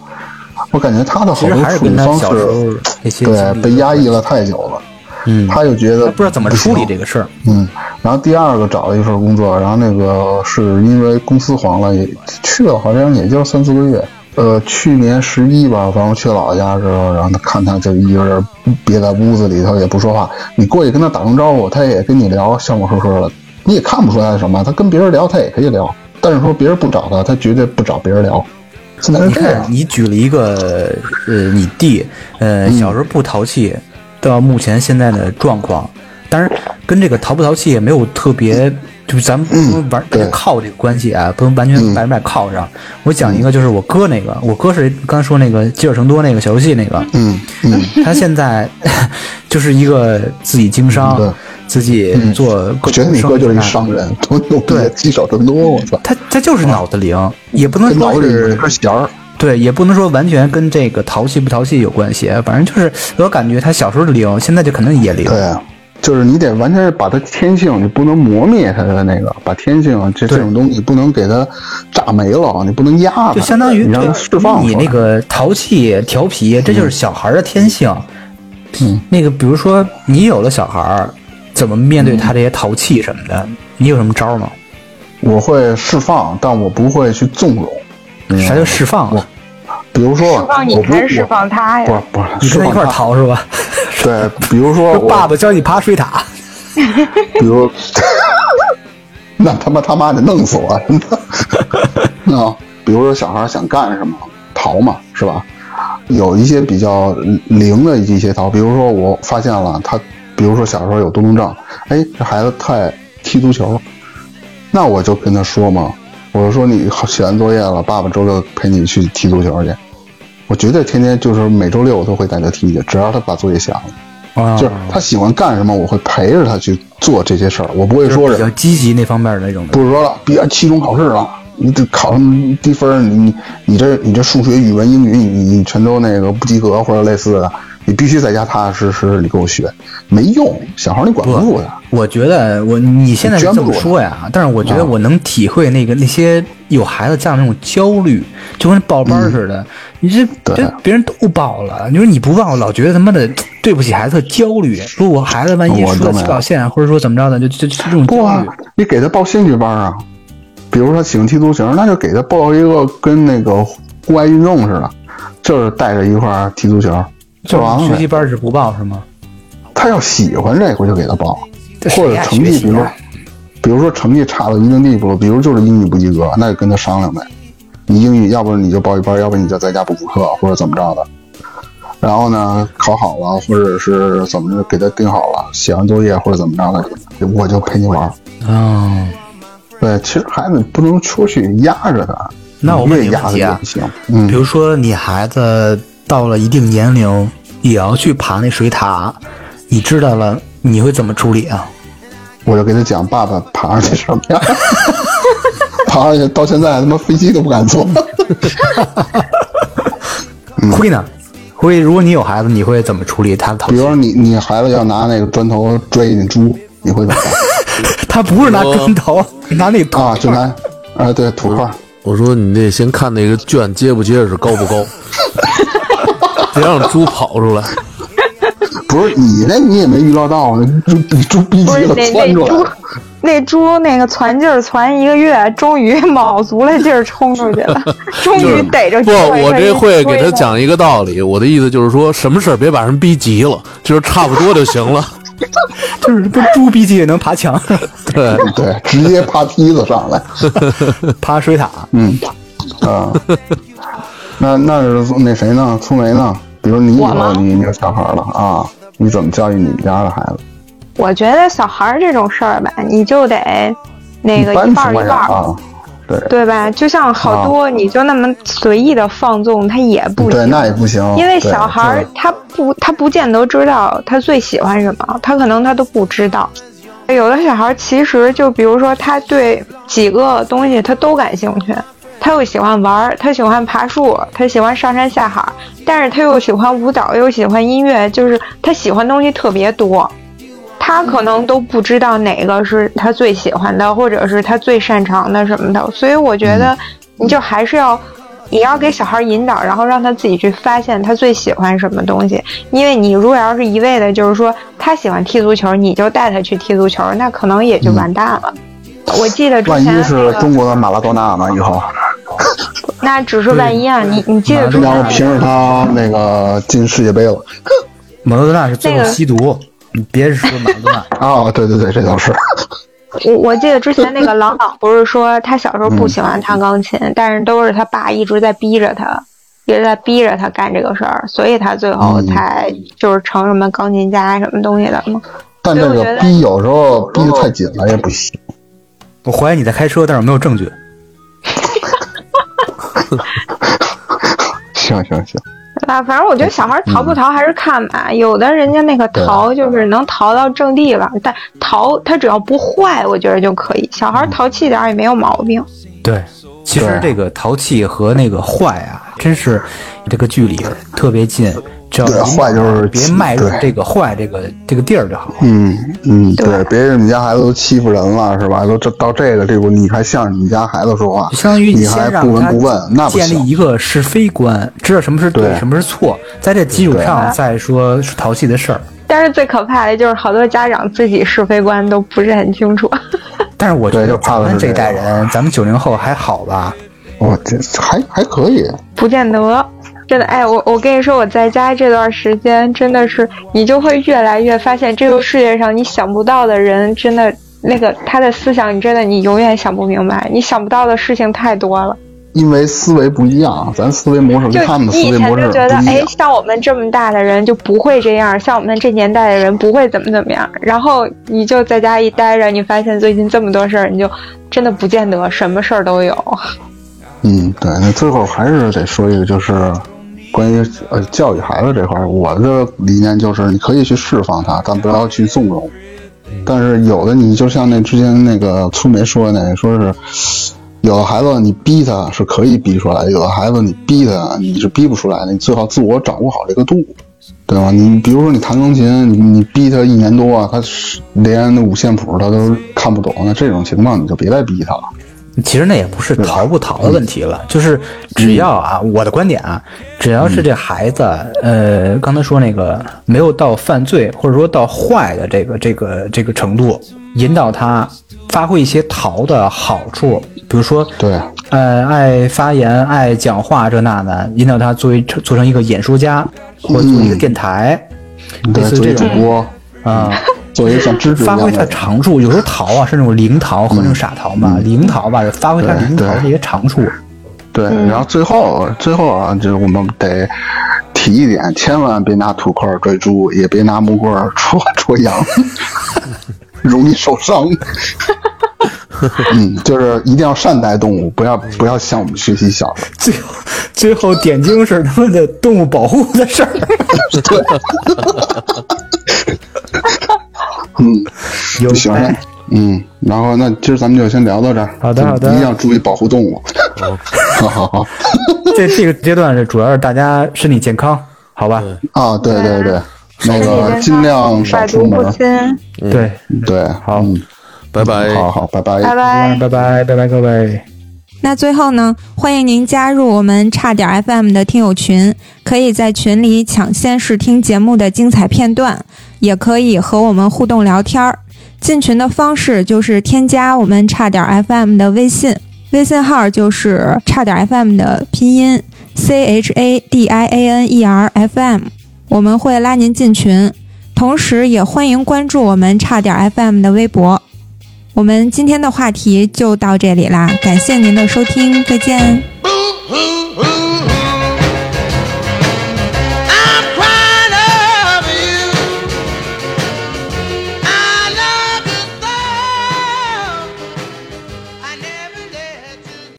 我感觉他的好多处理方式，对被压抑了太久了。嗯，他就觉得不知道怎么处理这个事儿。嗯，然后第二个找了一份工作，然后那个是因为公司黄了，也去了好像也就三四个月。呃，去年十一吧，反正去姥姥家的时候，然后他看他就一个人憋在屋子里头也不说话，你过去跟他打声招呼，他也跟你聊，笑呵呵的，你也看不出来什么。他跟别人聊，他也可以聊，但是说别人不找他，他绝对不找别人聊。现在是你看这样，，你举了一个呃，你弟呃嗯小时候不淘气，到目前现在的状况，当然跟这个淘不淘气也没有特别，就是咱们不能完对靠这个关系啊，不能完全嗯百分百靠上。我讲一个，就是我哥那个，我哥是刚才说那个积尔成多那个小游戏那个，嗯嗯，他现在 就是一个自己经商对，自己做各我觉得种生意你哥就是商人，对，积少成多，我操，他他就是脑子灵，也不能跟脑子是根弦儿。对，也不能说完全跟这个淘气不淘气有关系，反正就是我感觉他小时候灵，现在就肯定也灵。对，啊就是你得完全是把它天性，你不能磨灭它的那个，把天性这这种东西不能给它炸没了，你不能压它，就相当于你让它释放你那个淘气、调皮，这就是小孩儿的天性。嗯，那个比如说你有了小孩儿，怎么面对他这些淘气什么的？你有什么招儿吗？我会释放，但我不会去纵容。啥叫释放啊？比如说，释放你我不还是释放他呀？不是不是你跟他一块儿释放它淘是吧？对，比如说 爸爸教你爬水塔，比如，那他妈他妈得弄死我，真的。啊，比如说小孩想干什么，逃嘛，是吧？有一些比较灵的一些逃，比如说我发现了他，比如说小时候有多动症，哎，这孩子特爱踢足球，那我就跟他说嘛，我就说你写完作业了，爸爸周六陪你去踢足球去。我绝对天天就是每周六我都会带他踢去，只要他把作业写完了。啊就是他喜欢干什么，我会陪着他去做这些事儿，我不会说是比较积极那方面的那种的。不是说了，别期中考试了，你得考上低分，你你你这你这数学、语文、英语你你全都那个不及格或者类似的，你必须在家踏踏实实你给我学，没用，小孩你管不住的。我觉得我你现在是这么说呀，但是我觉得我能体会那个那些有孩子家长那种焦虑，就跟报班似的。你这对这别人都报了，你说你不报，老觉得他妈的对不起孩子，特焦虑。说我孩子万一输了起跑线，或者说怎么着的，就就就这种不你给他报兴趣班啊，比如说他喜欢踢足球，那就给他报一个跟那个户外运动似的，就是带着一块儿踢足球，就学习。班是不报是吗？他要喜欢这个，我就给他报，这或者成绩，比如比如说成绩差到一定地步了，比如就是英语不及格，那就跟他商量呗。你英语要不然你就报一班，要不然你就在家补补课或者怎么着的。然后呢，考好了或者是怎么着，给他定好了，写完作业或者怎么着的，我就陪你玩儿。哦，对，其实孩子不能出去压着他，那我问你越压他个问题啊越不行。嗯比，如说你孩子到了一定年龄，也要去爬那水塔，你知道了，你会怎么处理啊？我就给他讲爸爸爬上去什么样，爬上去到现在他妈飞机都不敢坐。会呢？会，如果你有孩子，你会怎么处理他的淘气？比如说你你孩子要拿那个砖头拽你猪，你会怎么办？他不是拿砖头，拿那土啊，就拿啊对土块，我说你得先看那个圈结不结实，高不高，别让猪跑出来。不是你那你也没预料到啊，猪比猪逼急了窜出来了。，那猪那个攒劲儿攒一个月，终于卯足了劲儿冲出去了，终于逮着不，机会我这会给他讲一个道理。我的意思就是说，什么事儿别把人逼急了，就是差不多就行了。就是不猪逼急也能爬墙，对，对，直接爬梯子上来。爬水塔。嗯，啊，那那是那谁呢？粗梅呢？比如你以后你你有小孩了啊，你怎么教育你们家的孩子？我觉得小孩儿这种事儿吧，你就得那个一半儿一半啊，对对吧？就像好多你就那么随意的放纵，他也不对，行。那也不行。因为小孩儿他不他不见得知道他最喜欢什么，他可能他都不知道。有的小孩儿其实就比如说他对几个东西他都感兴趣，他又喜欢玩儿，他喜欢爬树，他喜欢上山下海，但是他又喜欢舞蹈，又喜欢音乐，就是他喜欢东西特别多。他可能都不知道哪个是他最喜欢的，或者是他最擅长的什么的，所以我觉得你就还是要，你要给小孩引导，然后让他自己去发现他最喜欢什么东西。因为你如果要是一味的，就是说他喜欢踢足球，你就带他去踢足球，那可能也就完蛋了。我记得之万前、那一是中国的马拉多纳呢？以后 那只是万一啊，你你记得之前然后那凭着他那个进世界杯了。马拉多纳是最后那个吸毒，你别说马拉多纳，啊，对对对，这倒是。我我记得之前那个郎朗不是说他小时候不喜欢弹钢琴，但是都是他爸一直在逼着他，一直在逼着他干这个事儿，所以他最后嗯才就是成什么钢琴家什么东西的嘛。但这个逼有时候逼得太紧了也不行。我怀疑你在开车，但是我没有证据。行 行行，啊，反正我觉得小孩逃不逃还是看吧，有的人家那个逃就是能逃到正地了，但逃他只要不坏，我觉得就可以。小孩淘气点也没有毛病。对，其实这个淘气和那个坏啊，真是这个距离特别近。只要对坏就是别迈入这个坏这个这个地儿就好。嗯嗯，对对，别人你家孩子都欺负人了是吧？都这到这个地步，你还向着你家孩子说话，相当于你还先让他不闻不问，那不。建立一个是非观，知道什么是对，什么是错，在这基础上再说是淘气的事儿。但是最可怕的就是好多家长自己是非观都不是很清楚。但是我觉得就怕咱们这一代人，咱们九零后还好吧？我这还还可以，不见得，真的，哎，我我跟你说，我在家这段时间真的是，你就会越来越发现，这个世界上你想不到的人，真的那个他的思想，你真的你永远想不明白，你想不到的事情太多了。因为思维不一样，咱思维模式就跟他们的思你以前维模式就觉得，哎。像我们这么大的人就不会这样，像我们这年代的人不会怎么怎么样。然后你就在家一待着，你发现最近这么多事儿，你就真的不见得什么事儿都有。嗯，对，那最后还是得说一个，就是关于呃教育孩子这块儿，我的理念就是你可以去释放他，但不要去纵容。但是有的你就像那之前那个粗梅说的那个，说是有的孩子你逼他是可以逼出来，有的孩子你逼他你是逼不出来的，你最好自我掌握好这个度，对吧？你比如说你弹钢琴，你你逼他一年多，他是连那五线谱他都看不懂，那这种情况你就别再逼他了。其实那也不是逃不逃的问题嗯。了，就是只要啊，我的观点啊，只要是这孩子，呃，刚才说那个没有到犯罪或者说到坏的这个这个这个程度，引导他发挥一些逃的好处，比如说对，呃，爱发言、爱讲话这那的，引导他作为做成一个演说家，或者做一个电台，类似于这种主播，啊。作为像发挥它的，长处，有时候桃啊是那种灵桃和那种傻桃嘛，灵桃吧，发挥他对对零逃这些长处。对，嗯然后最后最后啊，就是我们得提一点，千万别拿土块追猪，也别拿木棍儿戳戳羊，容易受伤。嗯，就是一定要善待动物，不要不要向我们学习小的。最后最后点睛是他们的动物保护的事儿。对，嗯，有行，嗯，然后那今儿咱们就先聊到这儿。好的好的一定要注意保护动物。好好好，这这个阶段是主要是大家身体健康，好吧？啊，对对对，那个尽量少出门。对，对，好嗯，拜拜。好好，拜拜。拜拜。拜拜拜拜各位。那最后呢，欢迎您加入我们差点 FM 的听友群，可以在群里抢先试听节目的精彩片段，也可以和我们互动聊天儿。进群的方式就是添加我们差点 FM 的微信，微信号就是差点 FM 的拼音 C H A D I A N E R F M，我们会拉您进群。同时，也欢迎关注我们差点 FM 的微博。我们今天的话题就到这里啦，感谢您的收听，再见。